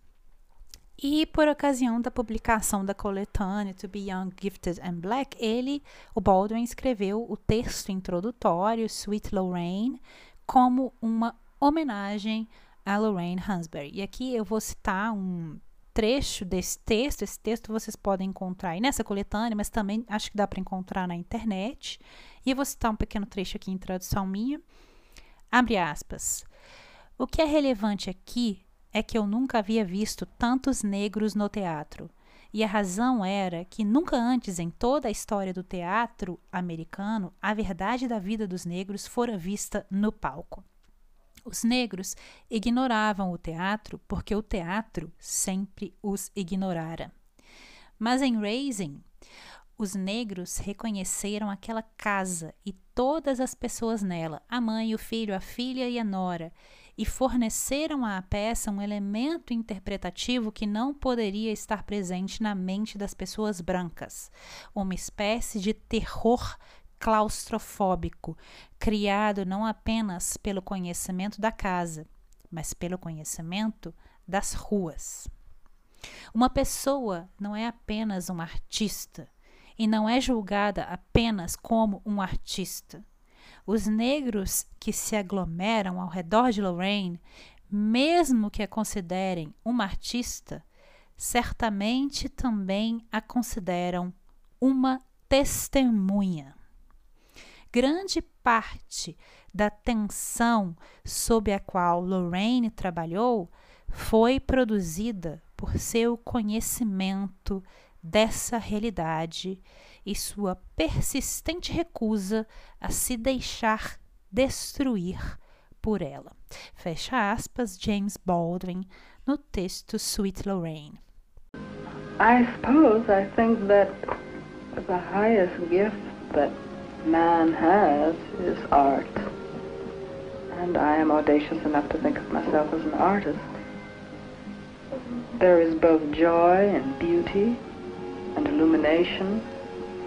E por ocasião da publicação da coletânea To Be Young, Gifted and Black, ele, o Baldwin, escreveu o texto introdutório Sweet Lorraine como uma homenagem a Lorraine Hansberry. E aqui eu vou citar um trecho desse texto. Esse texto vocês podem encontrar aí nessa coletânea, mas também acho que dá para encontrar na internet. E eu vou citar um pequeno trecho aqui em tradução minha. Abre aspas. O que é relevante aqui é que eu nunca havia visto tantos negros no teatro. E a razão era que nunca antes em toda a história do teatro americano a verdade da vida dos negros fora vista no palco. Os negros ignoravam o teatro porque o teatro sempre os ignorara. Mas em Raising, os negros reconheceram aquela casa e todas as pessoas nela, a mãe, o filho, a filha e a nora, e forneceram à peça um elemento interpretativo que não poderia estar presente na mente das pessoas brancas, uma espécie de terror claustrofóbico, criado não apenas pelo conhecimento da casa, mas pelo conhecimento das ruas. Uma pessoa não é apenas um artista e não é julgada apenas como um artista. Os negros que se aglomeram ao redor de Lorraine, mesmo que a considerem uma artista, certamente também a consideram uma testemunha grande parte da tensão sob a qual Lorraine trabalhou foi produzida por seu conhecimento dessa realidade e sua persistente recusa a se deixar destruir por ela. Fecha aspas, James Baldwin, no texto Sweet Lorraine. I suppose I think that the highest gift that man has is art. And I am audacious enough to think of myself as an artist. There is both joy and beauty and illumination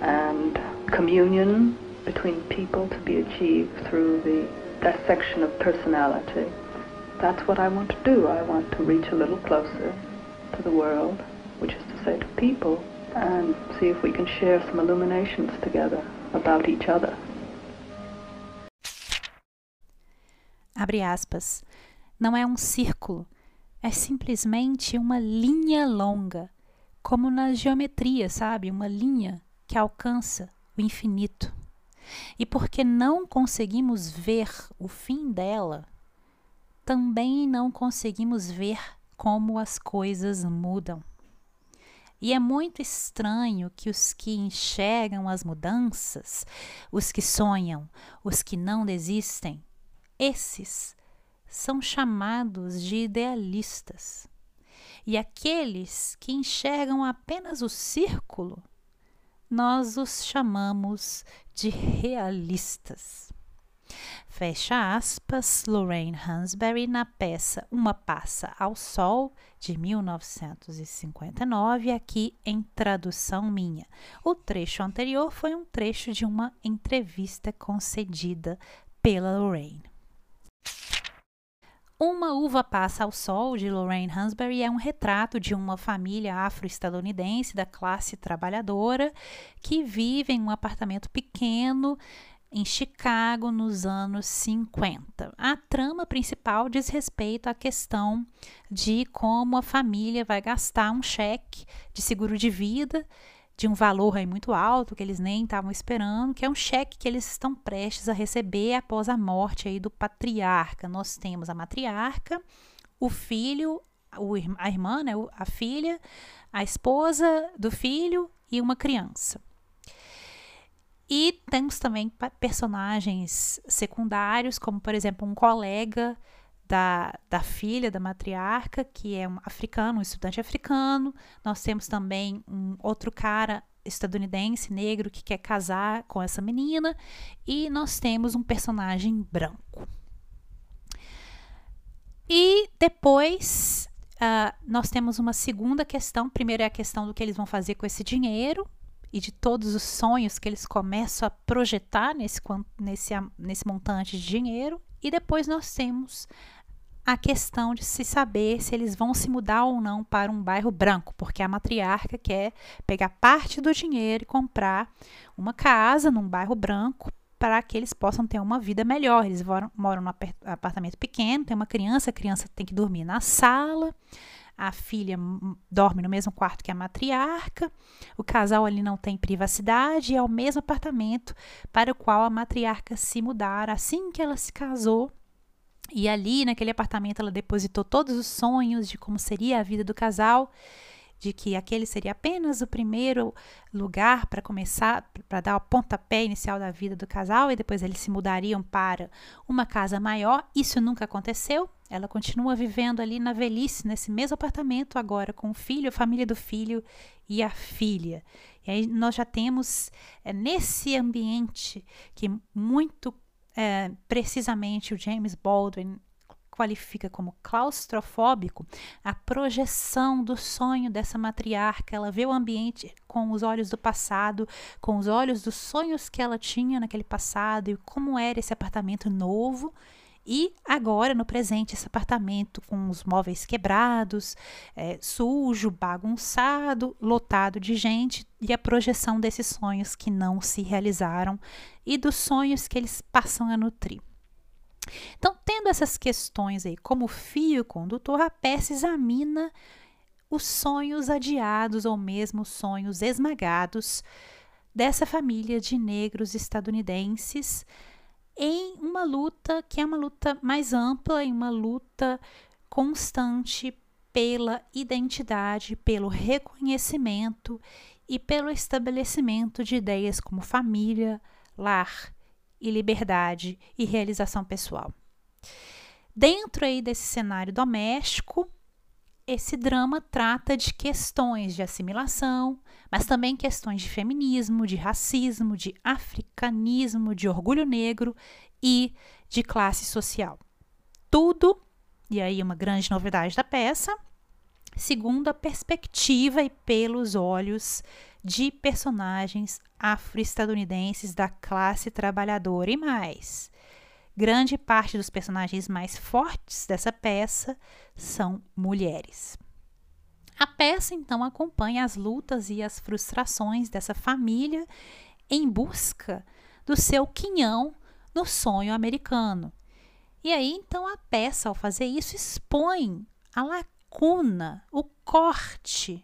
and communion between people to be achieved through the dissection of personality. That's what I want to do. I want to reach a little closer to the world, which is to say to people, and see if we can share some illuminations together. about each other. Abre aspas. Não é um círculo, é simplesmente uma linha longa, como na geometria, sabe? Uma linha que alcança o infinito. E porque não conseguimos ver o fim dela, também não conseguimos ver como as coisas mudam. E é muito estranho que os que enxergam as mudanças, os que sonham, os que não desistem, esses são chamados de idealistas. E aqueles que enxergam apenas o círculo, nós os chamamos de realistas. Fecha aspas, Lorraine Hansberry na peça Uma Passa ao Sol, de 1959, aqui em tradução minha. O trecho anterior foi um trecho de uma entrevista concedida pela Lorraine. Uma Uva Passa ao Sol, de Lorraine Hansberry, é um retrato de uma família afro-estadunidense da classe trabalhadora que vive em um apartamento pequeno em Chicago nos anos 50. A trama principal diz respeito à questão de como a família vai gastar um cheque de seguro de vida de um valor aí muito alto que eles nem estavam esperando, que é um cheque que eles estão prestes a receber após a morte aí do patriarca. Nós temos a matriarca, o filho, a irmã, né, a filha, a esposa do filho e uma criança. E temos também personagens secundários, como por exemplo um colega da, da filha da matriarca, que é um africano, um estudante africano. Nós temos também um outro cara estadunidense negro que quer casar com essa menina. E nós temos um personagem branco. E depois uh, nós temos uma segunda questão. Primeiro é a questão do que eles vão fazer com esse dinheiro e de todos os sonhos que eles começam a projetar nesse, nesse, nesse montante de dinheiro. E depois nós temos a questão de se saber se eles vão se mudar ou não para um bairro branco, porque a matriarca quer pegar parte do dinheiro e comprar uma casa num bairro branco para que eles possam ter uma vida melhor. Eles moram, moram num apartamento pequeno, tem uma criança, a criança tem que dormir na sala, a filha dorme no mesmo quarto que a matriarca, o casal ali não tem privacidade e é o mesmo apartamento para o qual a matriarca se mudar assim que ela se casou e ali, naquele apartamento, ela depositou todos os sonhos de como seria a vida do casal, de que aquele seria apenas o primeiro lugar para começar, para dar o pontapé inicial da vida do casal, e depois eles se mudariam para uma casa maior. Isso nunca aconteceu. Ela continua vivendo ali na velhice, nesse mesmo apartamento, agora com o filho, a família do filho e a filha. E aí nós já temos é, nesse ambiente que muito é, precisamente o James Baldwin qualifica como claustrofóbico, a projeção do sonho dessa matriarca. Ela vê o ambiente com os olhos do passado, com os olhos dos sonhos que ela tinha naquele passado e como era esse apartamento novo e agora, no presente, esse apartamento com os móveis quebrados, é, sujo, bagunçado, lotado de gente, e a projeção desses sonhos que não se realizaram e dos sonhos que eles passam a nutrir. Então, tendo essas questões aí como fio condutor, a peça examina os sonhos adiados ou mesmo sonhos esmagados dessa família de negros estadunidenses em uma luta que é uma luta mais ampla, em uma luta constante pela identidade, pelo reconhecimento e pelo estabelecimento de ideias como família, lar e liberdade e realização pessoal. Dentro aí desse cenário doméstico, esse drama trata de questões de assimilação, mas também questões de feminismo, de racismo, de africanismo, de orgulho negro e de classe social. Tudo, e aí uma grande novidade da peça, segundo a perspectiva e pelos olhos de personagens afro-estadunidenses da classe trabalhadora e mais. Grande parte dos personagens mais fortes dessa peça são mulheres. A peça então acompanha as lutas e as frustrações dessa família em busca do seu quinhão no sonho americano. E aí então a peça, ao fazer isso, expõe a lacuna, o corte,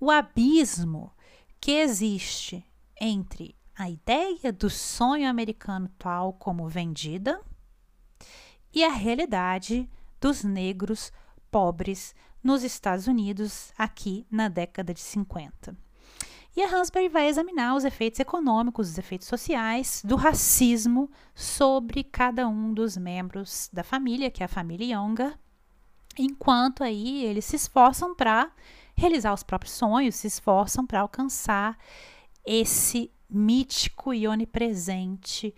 o abismo que existe entre a ideia do sonho americano tal como vendida e a realidade dos negros pobres nos Estados Unidos, aqui na década de 50. E a Hansberry vai examinar os efeitos econômicos, os efeitos sociais do racismo sobre cada um dos membros da família, que é a família Younger, enquanto aí eles se esforçam para realizar os próprios sonhos, se esforçam para alcançar esse mítico e onipresente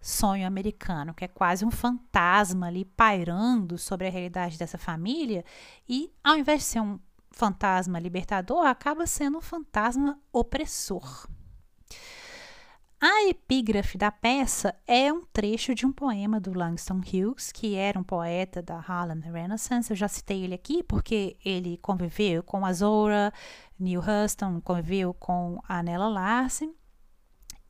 sonho americano, que é quase um fantasma ali pairando sobre a realidade dessa família, e ao invés de ser um fantasma libertador, acaba sendo um fantasma opressor. A epígrafe da peça é um trecho de um poema do Langston Hughes, que era um poeta da Harlem Renaissance. Eu já citei ele aqui porque ele conviveu com a Zora Neale Hurston, conviveu com a Nella Larsen.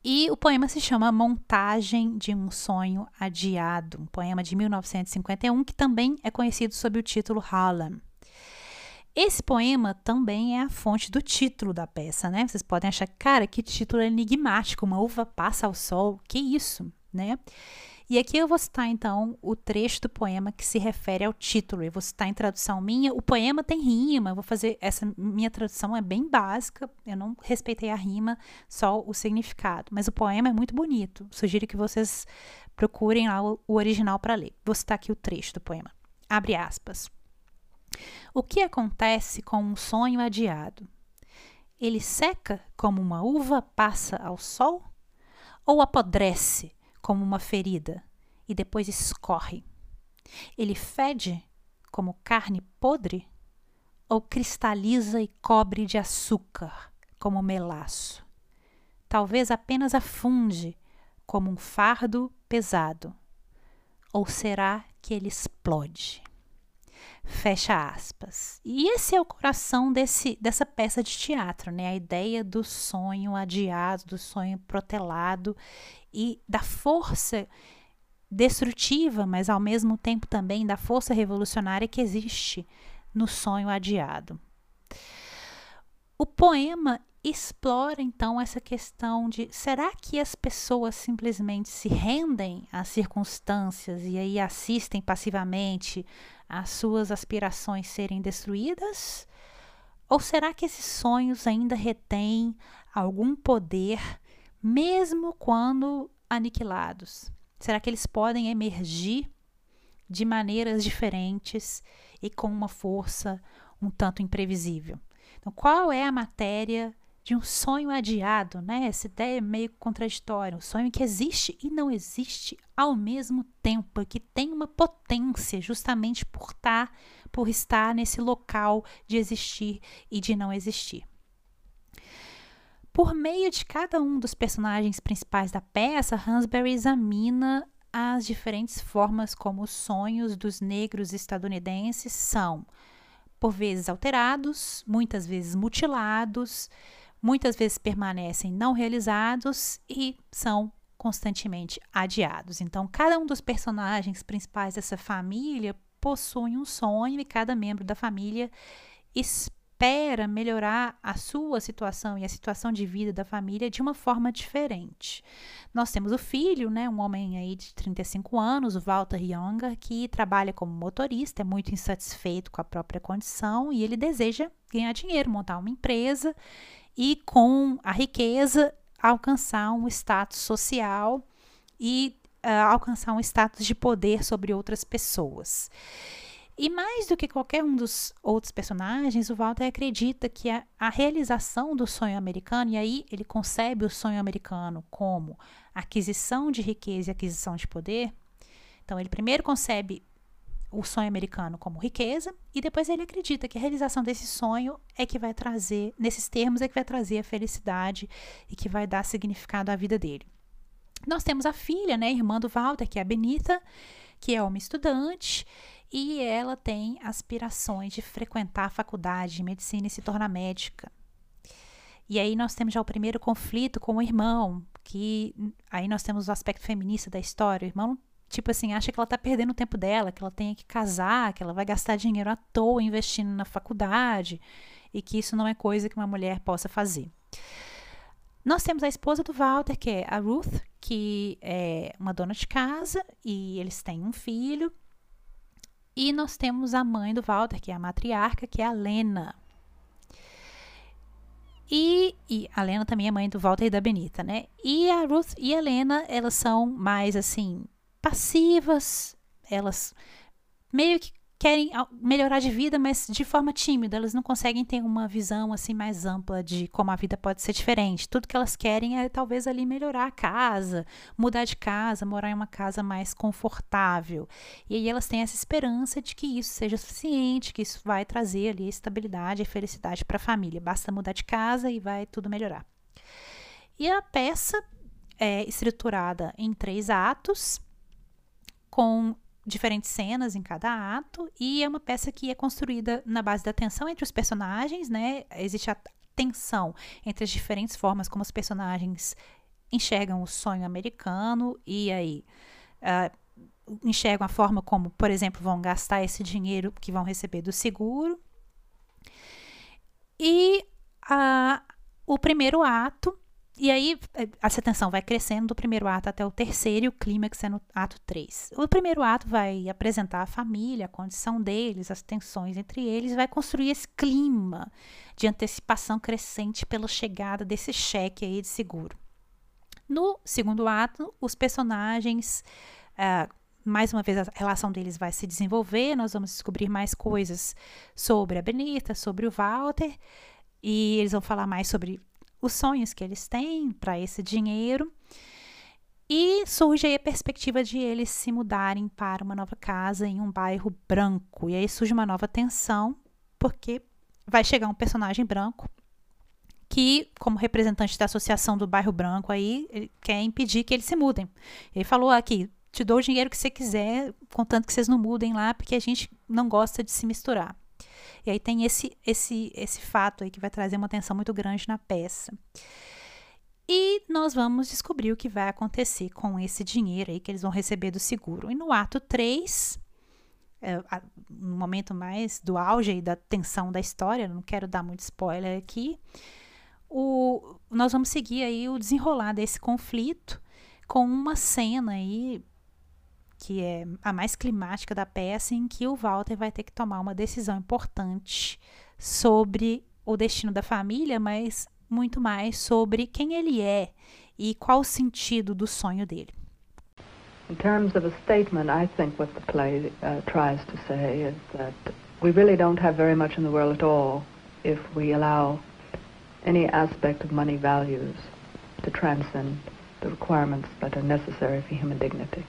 E o poema se chama Montagem de um Sonho Adiado, um poema de 1951 que também é conhecido sob o título Harlem. Esse poema também é a fonte do título da peça, né? Vocês podem achar, cara, que título enigmático, uma uva passa ao sol, que isso, né? E aqui eu vou citar então o trecho do poema que se refere ao título. Eu vou citar em tradução minha. O poema tem rima, eu vou fazer. Essa minha tradução é bem básica, eu não respeitei a rima, só o significado. Mas o poema é muito bonito. Sugiro que vocês procurem lá o, original para ler. Vou citar aqui o trecho do poema. Abre aspas. O que acontece com um sonho adiado? Ele seca como uma uva passa ao sol? Ou apodrece como uma ferida e depois escorre? Ele fede como carne podre? Ou cristaliza e cobre de açúcar como melaço? Talvez apenas afunde como um fardo pesado? Ou será que ele explode? Fecha aspas. E esse é o coração desse, dessa peça de teatro, né? A ideia do sonho adiado, do sonho protelado e da força destrutiva, mas ao mesmo tempo também da força revolucionária que existe no sonho adiado. O poema explora então essa questão de será que as pessoas simplesmente se rendem às circunstâncias e aí assistem passivamente às suas aspirações serem destruídas? Ou será que esses sonhos ainda retêm algum poder, mesmo quando aniquilados? Será que eles podem emergir de maneiras diferentes e com uma força um tanto imprevisível? Então, qual é a matéria de um sonho adiado, né? Essa ideia é meio contraditória, um sonho que existe e não existe ao mesmo tempo, que tem uma potência justamente por estar, tá, por estar nesse local de existir e de não existir. Por meio de cada um dos personagens principais da peça, Hansberry examina as diferentes formas como os sonhos dos negros estadunidenses são, por vezes alterados, muitas vezes mutilados, muitas vezes permanecem não realizados e são constantemente adiados. Então, cada um dos personagens principais dessa família possui um sonho e cada membro da família espera melhorar a sua situação e a situação de vida da família de uma forma diferente. Nós temos o filho, né, um homem aí de 35 anos, o Walter Younger, que trabalha como motorista, é muito insatisfeito com a própria condição e ele deseja ganhar dinheiro, montar uma empresa e com a riqueza alcançar um status social e uh, alcançar um status de poder sobre outras pessoas. E mais do que qualquer um dos outros personagens, o Walter acredita que a, a, realização do sonho americano, e aí ele concebe o sonho americano como aquisição de riqueza e aquisição de poder. Então, ele primeiro concebe o sonho americano como riqueza e depois ele acredita que a realização desse sonho é que vai trazer, nesses termos, é que vai trazer a felicidade e que vai dar significado à vida dele. Nós temos a filha, né, irmã do Walter, que é a Benita, que é uma estudante e ela tem aspirações de frequentar a faculdade de medicina e se tornar médica. E aí nós temos já o primeiro conflito com o irmão, que aí nós temos o aspecto feminista da história. O irmão tipo assim, acha que ela tá perdendo o tempo dela, que ela tem que casar, que ela vai gastar dinheiro à toa investindo na faculdade e que isso não é coisa que uma mulher possa fazer. Nós temos a esposa do Walter, que é a Ruth, que é uma dona de casa e eles têm um filho. E nós temos a mãe do Walter, que é a matriarca, que é a Lena. E, e, a Lena também é mãe do Walter e da Benita, né? E a Ruth e a Lena, elas são mais assim, passivas, elas meio que querem melhorar de vida, mas de forma tímida, elas não conseguem ter uma visão assim mais ampla de como a vida pode ser diferente. Tudo que elas querem é talvez ali melhorar a casa, mudar de casa, morar em uma casa mais confortável. E aí elas têm essa esperança de que isso seja suficiente, que isso vai trazer ali estabilidade e felicidade para a família. Basta mudar de casa e vai tudo melhorar. E a peça é estruturada em três atos com diferentes cenas em cada ato e é uma peça que é construída na base da tensão entre os personagens, né? Existe a tensão entre as diferentes formas como os personagens enxergam o sonho americano e aí uh, enxergam a forma como, por exemplo, vão gastar esse dinheiro que vão receber do seguro. E uh, o primeiro ato e aí, eh, essa tensão vai crescendo do primeiro ato até o terceiro e o clímax é no ato 3. O primeiro ato vai apresentar a família, a condição deles, as tensões entre eles, vai construir esse clima de antecipação crescente pela chegada desse cheque aí de seguro. No segundo ato, os personagens, uh, mais uma vez, a relação deles vai se desenvolver, nós vamos descobrir mais coisas sobre a Benita, sobre o Walter, e eles vão falar mais sobre os sonhos que eles têm para esse dinheiro. E surge aí a perspectiva de eles se mudarem para uma nova casa em um bairro branco. E aí surge uma nova tensão, porque vai chegar um personagem branco que, como representante da associação do bairro branco aí, quer impedir que eles se mudem. Ele falou aqui, te dou o dinheiro que você quiser, contanto que vocês não mudem lá, porque a gente não gosta de se misturar. E aí tem esse, esse, esse fato aí que vai trazer uma atenção muito grande na peça. E nós vamos descobrir o que vai acontecer com esse dinheiro aí que eles vão receber do seguro. E no ato 3, é, no momento mais do auge e da tensão da história, não quero dar muito spoiler aqui, o, nós vamos seguir aí o desenrolar desse conflito com uma cena aí que é a mais climática da peça, em que o Walter vai ter que tomar uma decisão importante sobre o destino da família, mas muito mais sobre quem ele é e qual o sentido do sonho dele. In terms of a statement, I think what the play uh, tries to say is that we really don't have very much in the world at all if we allow any aspect of money values to transcend the requirements that are necessary for human dignity.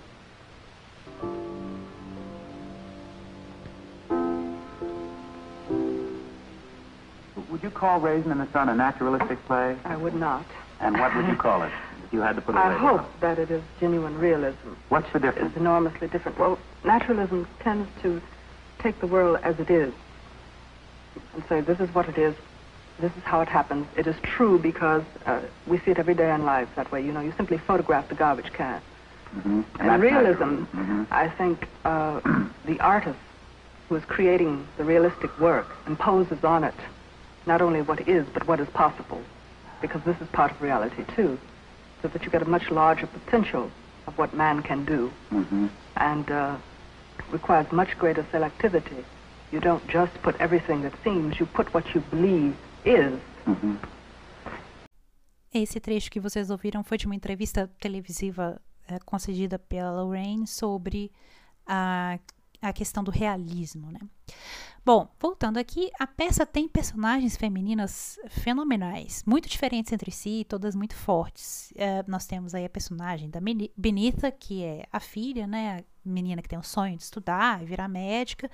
Call Raisin in the Sun a naturalistic play? I would not. And what would you call it? If you had to put a I label hope on that it is genuine realism. What's the difference? It's enormously different. Well, naturalism tends to take the world as it is and say, this is what it is, this is how it happens. It is true because uh, we see it every day in life that way. You know, you simply photograph the garbage can. Mhm. And realism. Mhm. I think uh, the artist who is creating the realistic work imposes on it not only what is, but what is possible, because this is part of reality too, so that you get a much larger potential of what man can do, Mhm. and uh, requires much greater selectivity. You don't just put everything that seems, you put what you believe is. Mhm. Esse trecho que vocês ouviram foi de uma entrevista televisiva eh, concedida pela Lorraine sobre a, a questão do realismo, né? Bom, voltando aqui, a peça tem personagens femininas fenomenais, muito diferentes entre si, todas muito fortes. Eh, nós temos aí a personagem da Beni- Benita, que é a filha, né? A menina que tem o sonho de estudar e virar médica,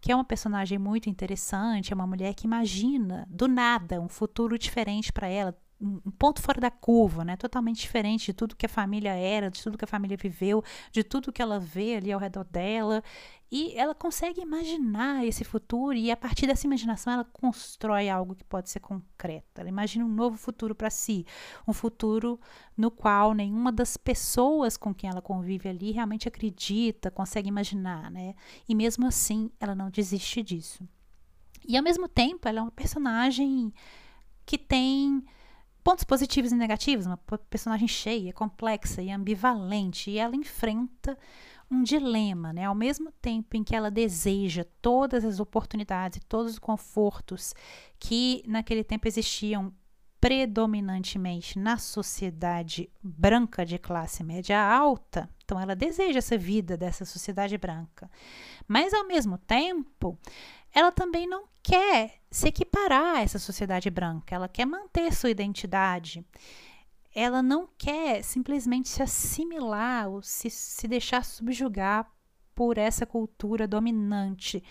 que é uma personagem muito interessante, é uma mulher que imagina do nada um futuro diferente para ela, um ponto fora da curva, né? Totalmente diferente de tudo que a família era, de tudo que a família viveu, de tudo que ela vê ali ao redor dela. E ela consegue imaginar esse futuro e a partir dessa imaginação ela constrói algo que pode ser concreto. Ela imagina um novo futuro para si, um futuro no qual nenhuma das pessoas com quem ela convive ali realmente acredita, consegue imaginar, né? E mesmo assim, ela não desiste disso. E ao mesmo tempo, ela é uma personagem que tem pontos positivos e negativos, uma personagem cheia, complexa e ambivalente, e ela enfrenta um dilema, né? Ao mesmo tempo em que ela deseja todas as oportunidades e todos os confortos que naquele tempo existiam predominantemente na sociedade branca de classe média alta, então ela deseja essa vida dessa sociedade branca. Mas ao mesmo tempo, ela também não quer se equiparar a essa sociedade branca, ela quer manter sua identidade. Ela não quer simplesmente se assimilar ou se, se deixar subjugar por essa cultura dominante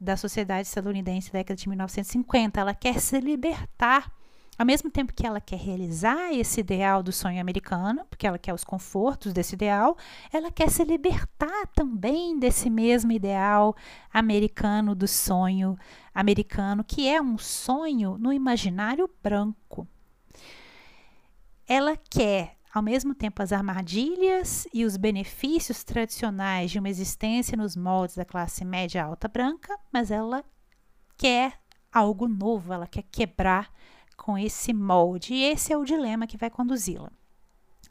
da sociedade estadunidense da década de 1950. Ela quer se libertar, ao mesmo tempo que ela quer realizar esse ideal do sonho americano, porque ela quer os confortos desse ideal, ela quer se libertar também desse mesmo ideal americano do sonho americano, que é um sonho no imaginário branco. Ela quer ao mesmo tempo as armadilhas e os benefícios tradicionais de uma existência nos moldes da classe média alta branca, mas ela quer algo novo, ela quer quebrar com esse molde, e esse é o dilema que vai conduzi-la.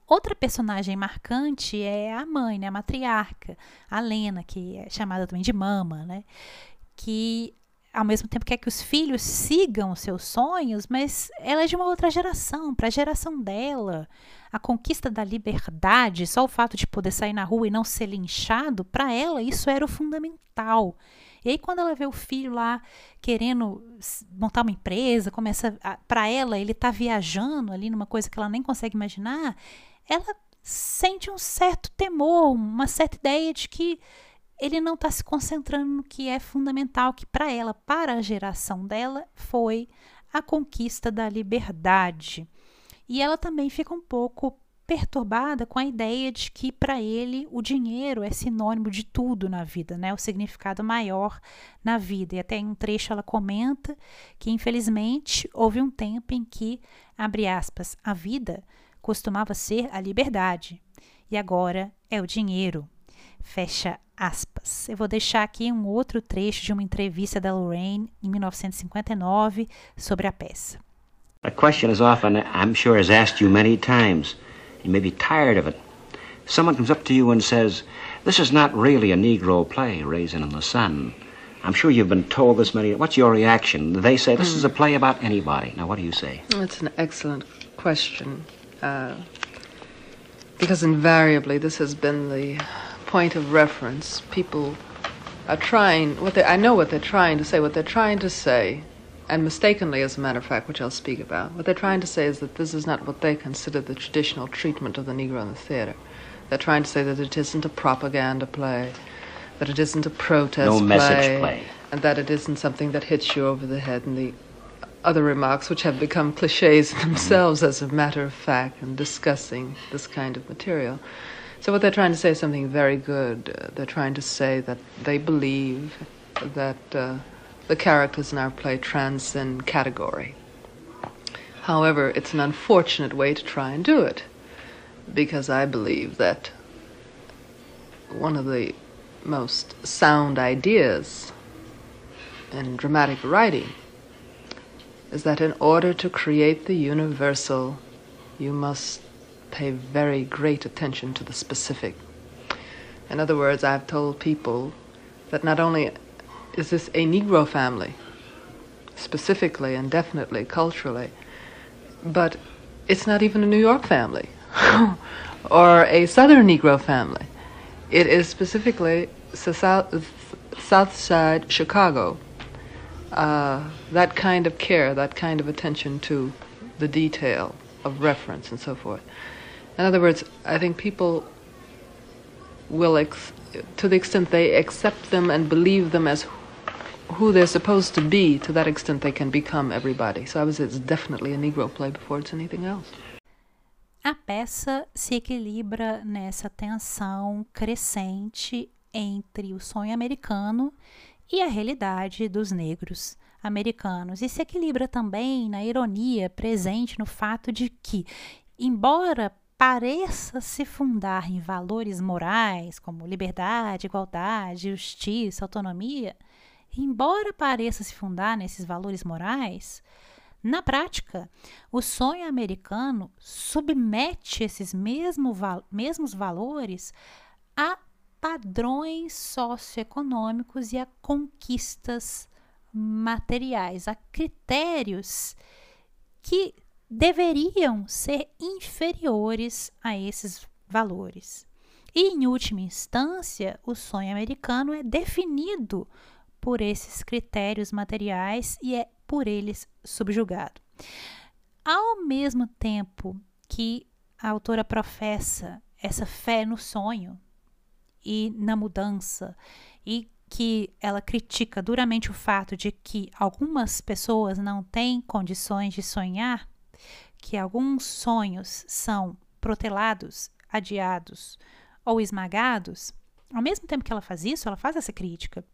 Outra personagem marcante é a mãe, né, a matriarca, a Lena, que é chamada também de mama, né, que ao mesmo tempo quer que os filhos sigam os seus sonhos, mas ela é de uma outra geração, para a geração dela. A conquista da liberdade, só o fato de poder sair na rua e não ser linchado, para ela isso era o fundamental. E aí quando ela vê o filho lá querendo montar uma empresa, começa para ela ele está viajando ali numa coisa que ela nem consegue imaginar, ela sente um certo temor, uma certa ideia de que ele não está se concentrando no que é fundamental, que para ela, para a geração dela, foi a conquista da liberdade. E ela também fica um pouco perturbada com a ideia de que para ele o dinheiro é sinônimo de tudo na vida, né? O significado maior na vida. E até em um trecho ela comenta que infelizmente houve um tempo em que, abre aspas, a vida costumava ser a liberdade e agora é o dinheiro. Fecha aspas. Eu vou deixar aqui um outro trecho de uma entrevista da Lorraine em 1959 sobre a peça. A question is often, I'm sure, is asked you many times. You may be tired of it. Someone comes up to you and says, This is not really a Negro play, Raisin in the Sun. I'm sure you've been told this many. What's your reaction? They say this mm. is a play about anybody. Now, what do you say? That's an excellent question. Uh, because invariably this has been the point of reference. People are trying what they I know what they're trying to say. What they're trying to say, and mistakenly, as a matter of fact, which I'll speak about, what they're trying to say is that this is not what they consider the traditional treatment of the Negro in the theater. They're trying to say that it isn't a propaganda play, that it isn't a protest no play, message play, and that it isn't something that hits you over the head. And the other remarks, which have become cliches themselves, as a matter of fact, in discussing this kind of material. So what they're trying to say is something very good. Uh, they're trying to say that they believe that uh, the characters in our play transcend category. However, it's an unfortunate way to try and do it, because I believe that one of the most sound ideas in dramatic writing is that in order to create the universal, you must pay very great attention to the specific. In other words, I've told people that not only is this a Negro family, specifically and definitely culturally, but it's not even a New York family or a Southern Negro family. It is specifically South, Side Chicago. Uh, that kind of care, that kind of attention to the detail of reference and so forth. In other words, I think people will, ex- to the extent they accept them and believe them as who they're supposed to be, to that extent they can become everybody. So I would say it's definitely a Negro play before it's anything else. A peça se equilibra nessa tensão crescente entre o sonho americano e a realidade dos negros americanos. E se equilibra também na ironia presente no fato de que, embora pareça se fundar em valores morais como liberdade, igualdade, justiça, autonomia, embora pareça se fundar nesses valores morais, na prática, o sonho americano submete esses mesmo, mesmos valores a padrões socioeconômicos e a conquistas materiais, a critérios que deveriam ser inferiores a esses valores. E, em última instância, o sonho americano é definido por esses critérios materiais e é por eles subjugado. Ao mesmo tempo que a autora professa essa fé no sonho e na mudança e que ela critica duramente o fato de que algumas pessoas não têm condições de sonhar, que alguns sonhos são protelados, adiados ou esmagados, ao mesmo tempo que ela faz isso, ela faz essa crítica.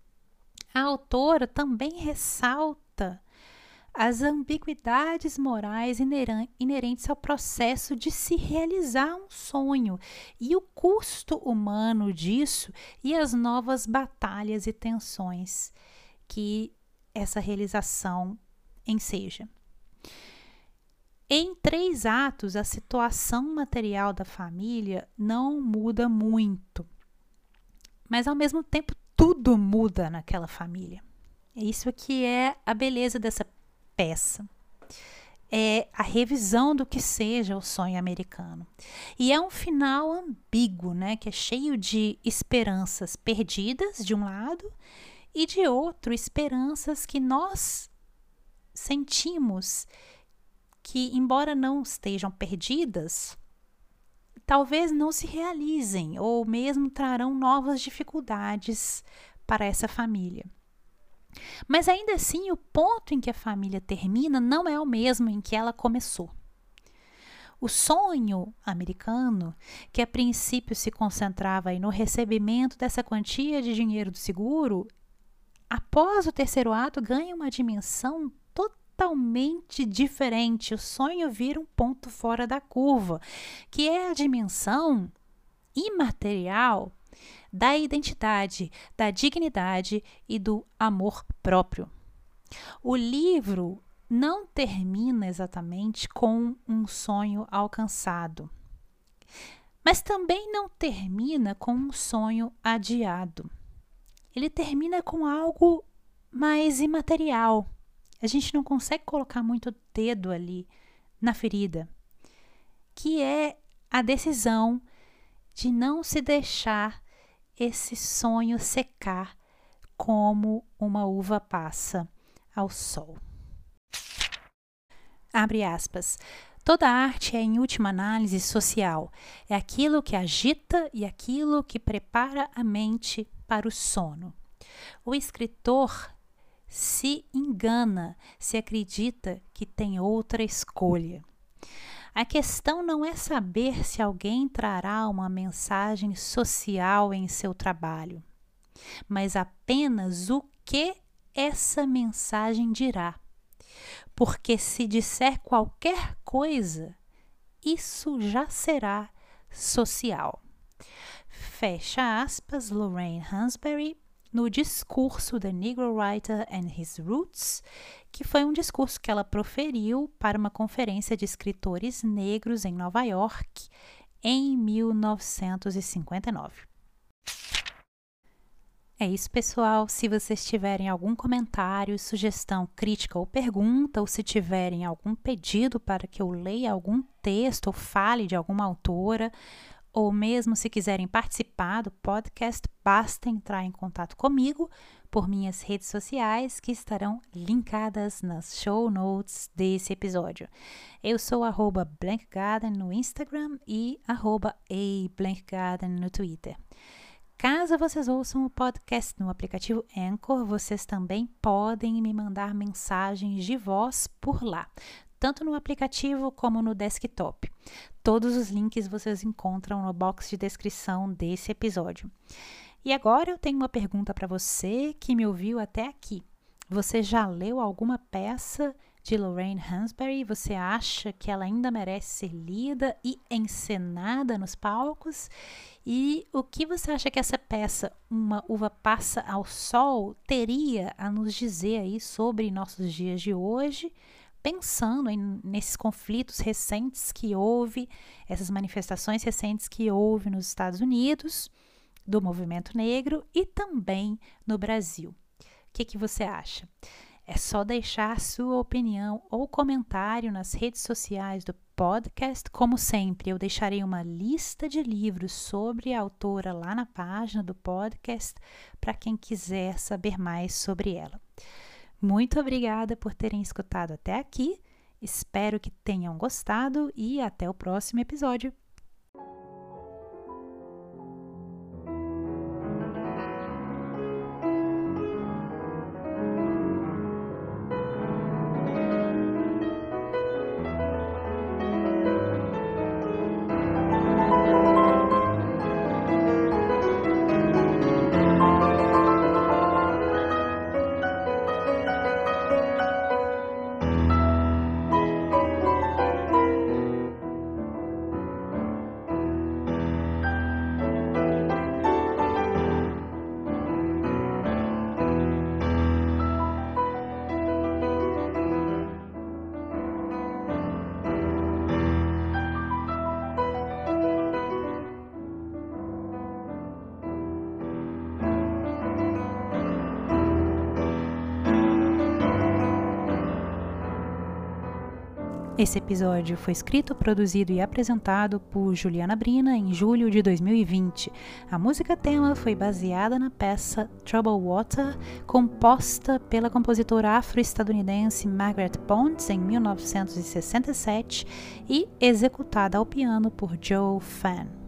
A autora também ressalta as ambiguidades morais inerentes ao processo de se realizar um sonho e o custo humano disso e as novas batalhas e tensões que essa realização enseja. Em três atos, a situação material da família não muda muito, mas ao mesmo tempo tudo muda naquela família. É isso que é a beleza dessa peça. É a revisão do que seja o sonho americano. E é um final ambíguo, né, que é cheio de esperanças perdidas de um lado e de outro esperanças que nós sentimos que, embora não estejam perdidas, talvez não se realizem ou mesmo trarão novas dificuldades para essa família. Mas ainda assim, o ponto em que a família termina não é o mesmo em que ela começou. O sonho americano, que a princípio se concentrava no recebimento dessa quantia de dinheiro do seguro, após o terceiro ato ganha uma dimensão totalmente diferente. O sonho vira um ponto fora da curva, que é a dimensão imaterial da identidade, da dignidade e do amor próprio. O livro não termina exatamente com um sonho alcançado, mas também não termina com um sonho adiado. Ele termina com algo mais imaterial, a gente não consegue colocar muito dedo ali na ferida, que é a decisão de não se deixar esse sonho secar como uma uva passa ao sol. Abre aspas. Toda arte é, em última análise, social. É aquilo que agita e aquilo que prepara a mente para o sono. O escritor se engana se acredita que tem outra escolha. A questão não é saber se alguém trará uma mensagem social em seu trabalho, mas apenas o que essa mensagem dirá. Porque se disser qualquer coisa, isso já será social. Fecha aspas, Lorraine Hansberry, no discurso The Negro Writer and His Roots, que foi um discurso que ela proferiu para uma conferência de escritores negros em Nova York em 1959. É isso, pessoal. Se vocês tiverem algum comentário, sugestão, crítica ou pergunta, ou se tiverem algum pedido para que eu leia algum texto ou fale de alguma autora, ou mesmo se quiserem participar do podcast, basta entrar em contato comigo por minhas redes sociais que estarão linkadas nas show notes desse episódio. Eu sou blankgarden no Instagram e ablankgarden no Twitter. Caso vocês ouçam o podcast no aplicativo Anchor, vocês também podem me mandar mensagens de voz por lá tanto no aplicativo como no desktop. Todos os links vocês encontram no box de descrição desse episódio. E agora eu tenho uma pergunta para você que me ouviu até aqui. Você já leu alguma peça de Lorraine Hansberry? Você acha que ela ainda merece ser lida e encenada nos palcos? E o que você acha que essa peça, Uma Uva Passa ao Sol, teria a nos dizer aí sobre nossos dias de hoje? Pensando em, nesses conflitos recentes que houve, essas manifestações recentes que houve nos Estados Unidos, do movimento negro e também no Brasil. O que, que você acha? É só deixar sua opinião ou comentário nas redes sociais do podcast. Como sempre, eu deixarei uma lista de livros sobre a autora lá na página do podcast para quem quiser saber mais sobre ela. Muito obrigada por terem escutado até aqui. Espero que tenham gostado e até o próximo episódio. Esse episódio foi escrito, produzido e apresentado por Juliana Brina em julho de 2020. A música tema foi baseada na peça Trouble Water, composta pela compositora afro-estadunidense Margaret Bonds em 1967 e executada ao piano por Joe Fan.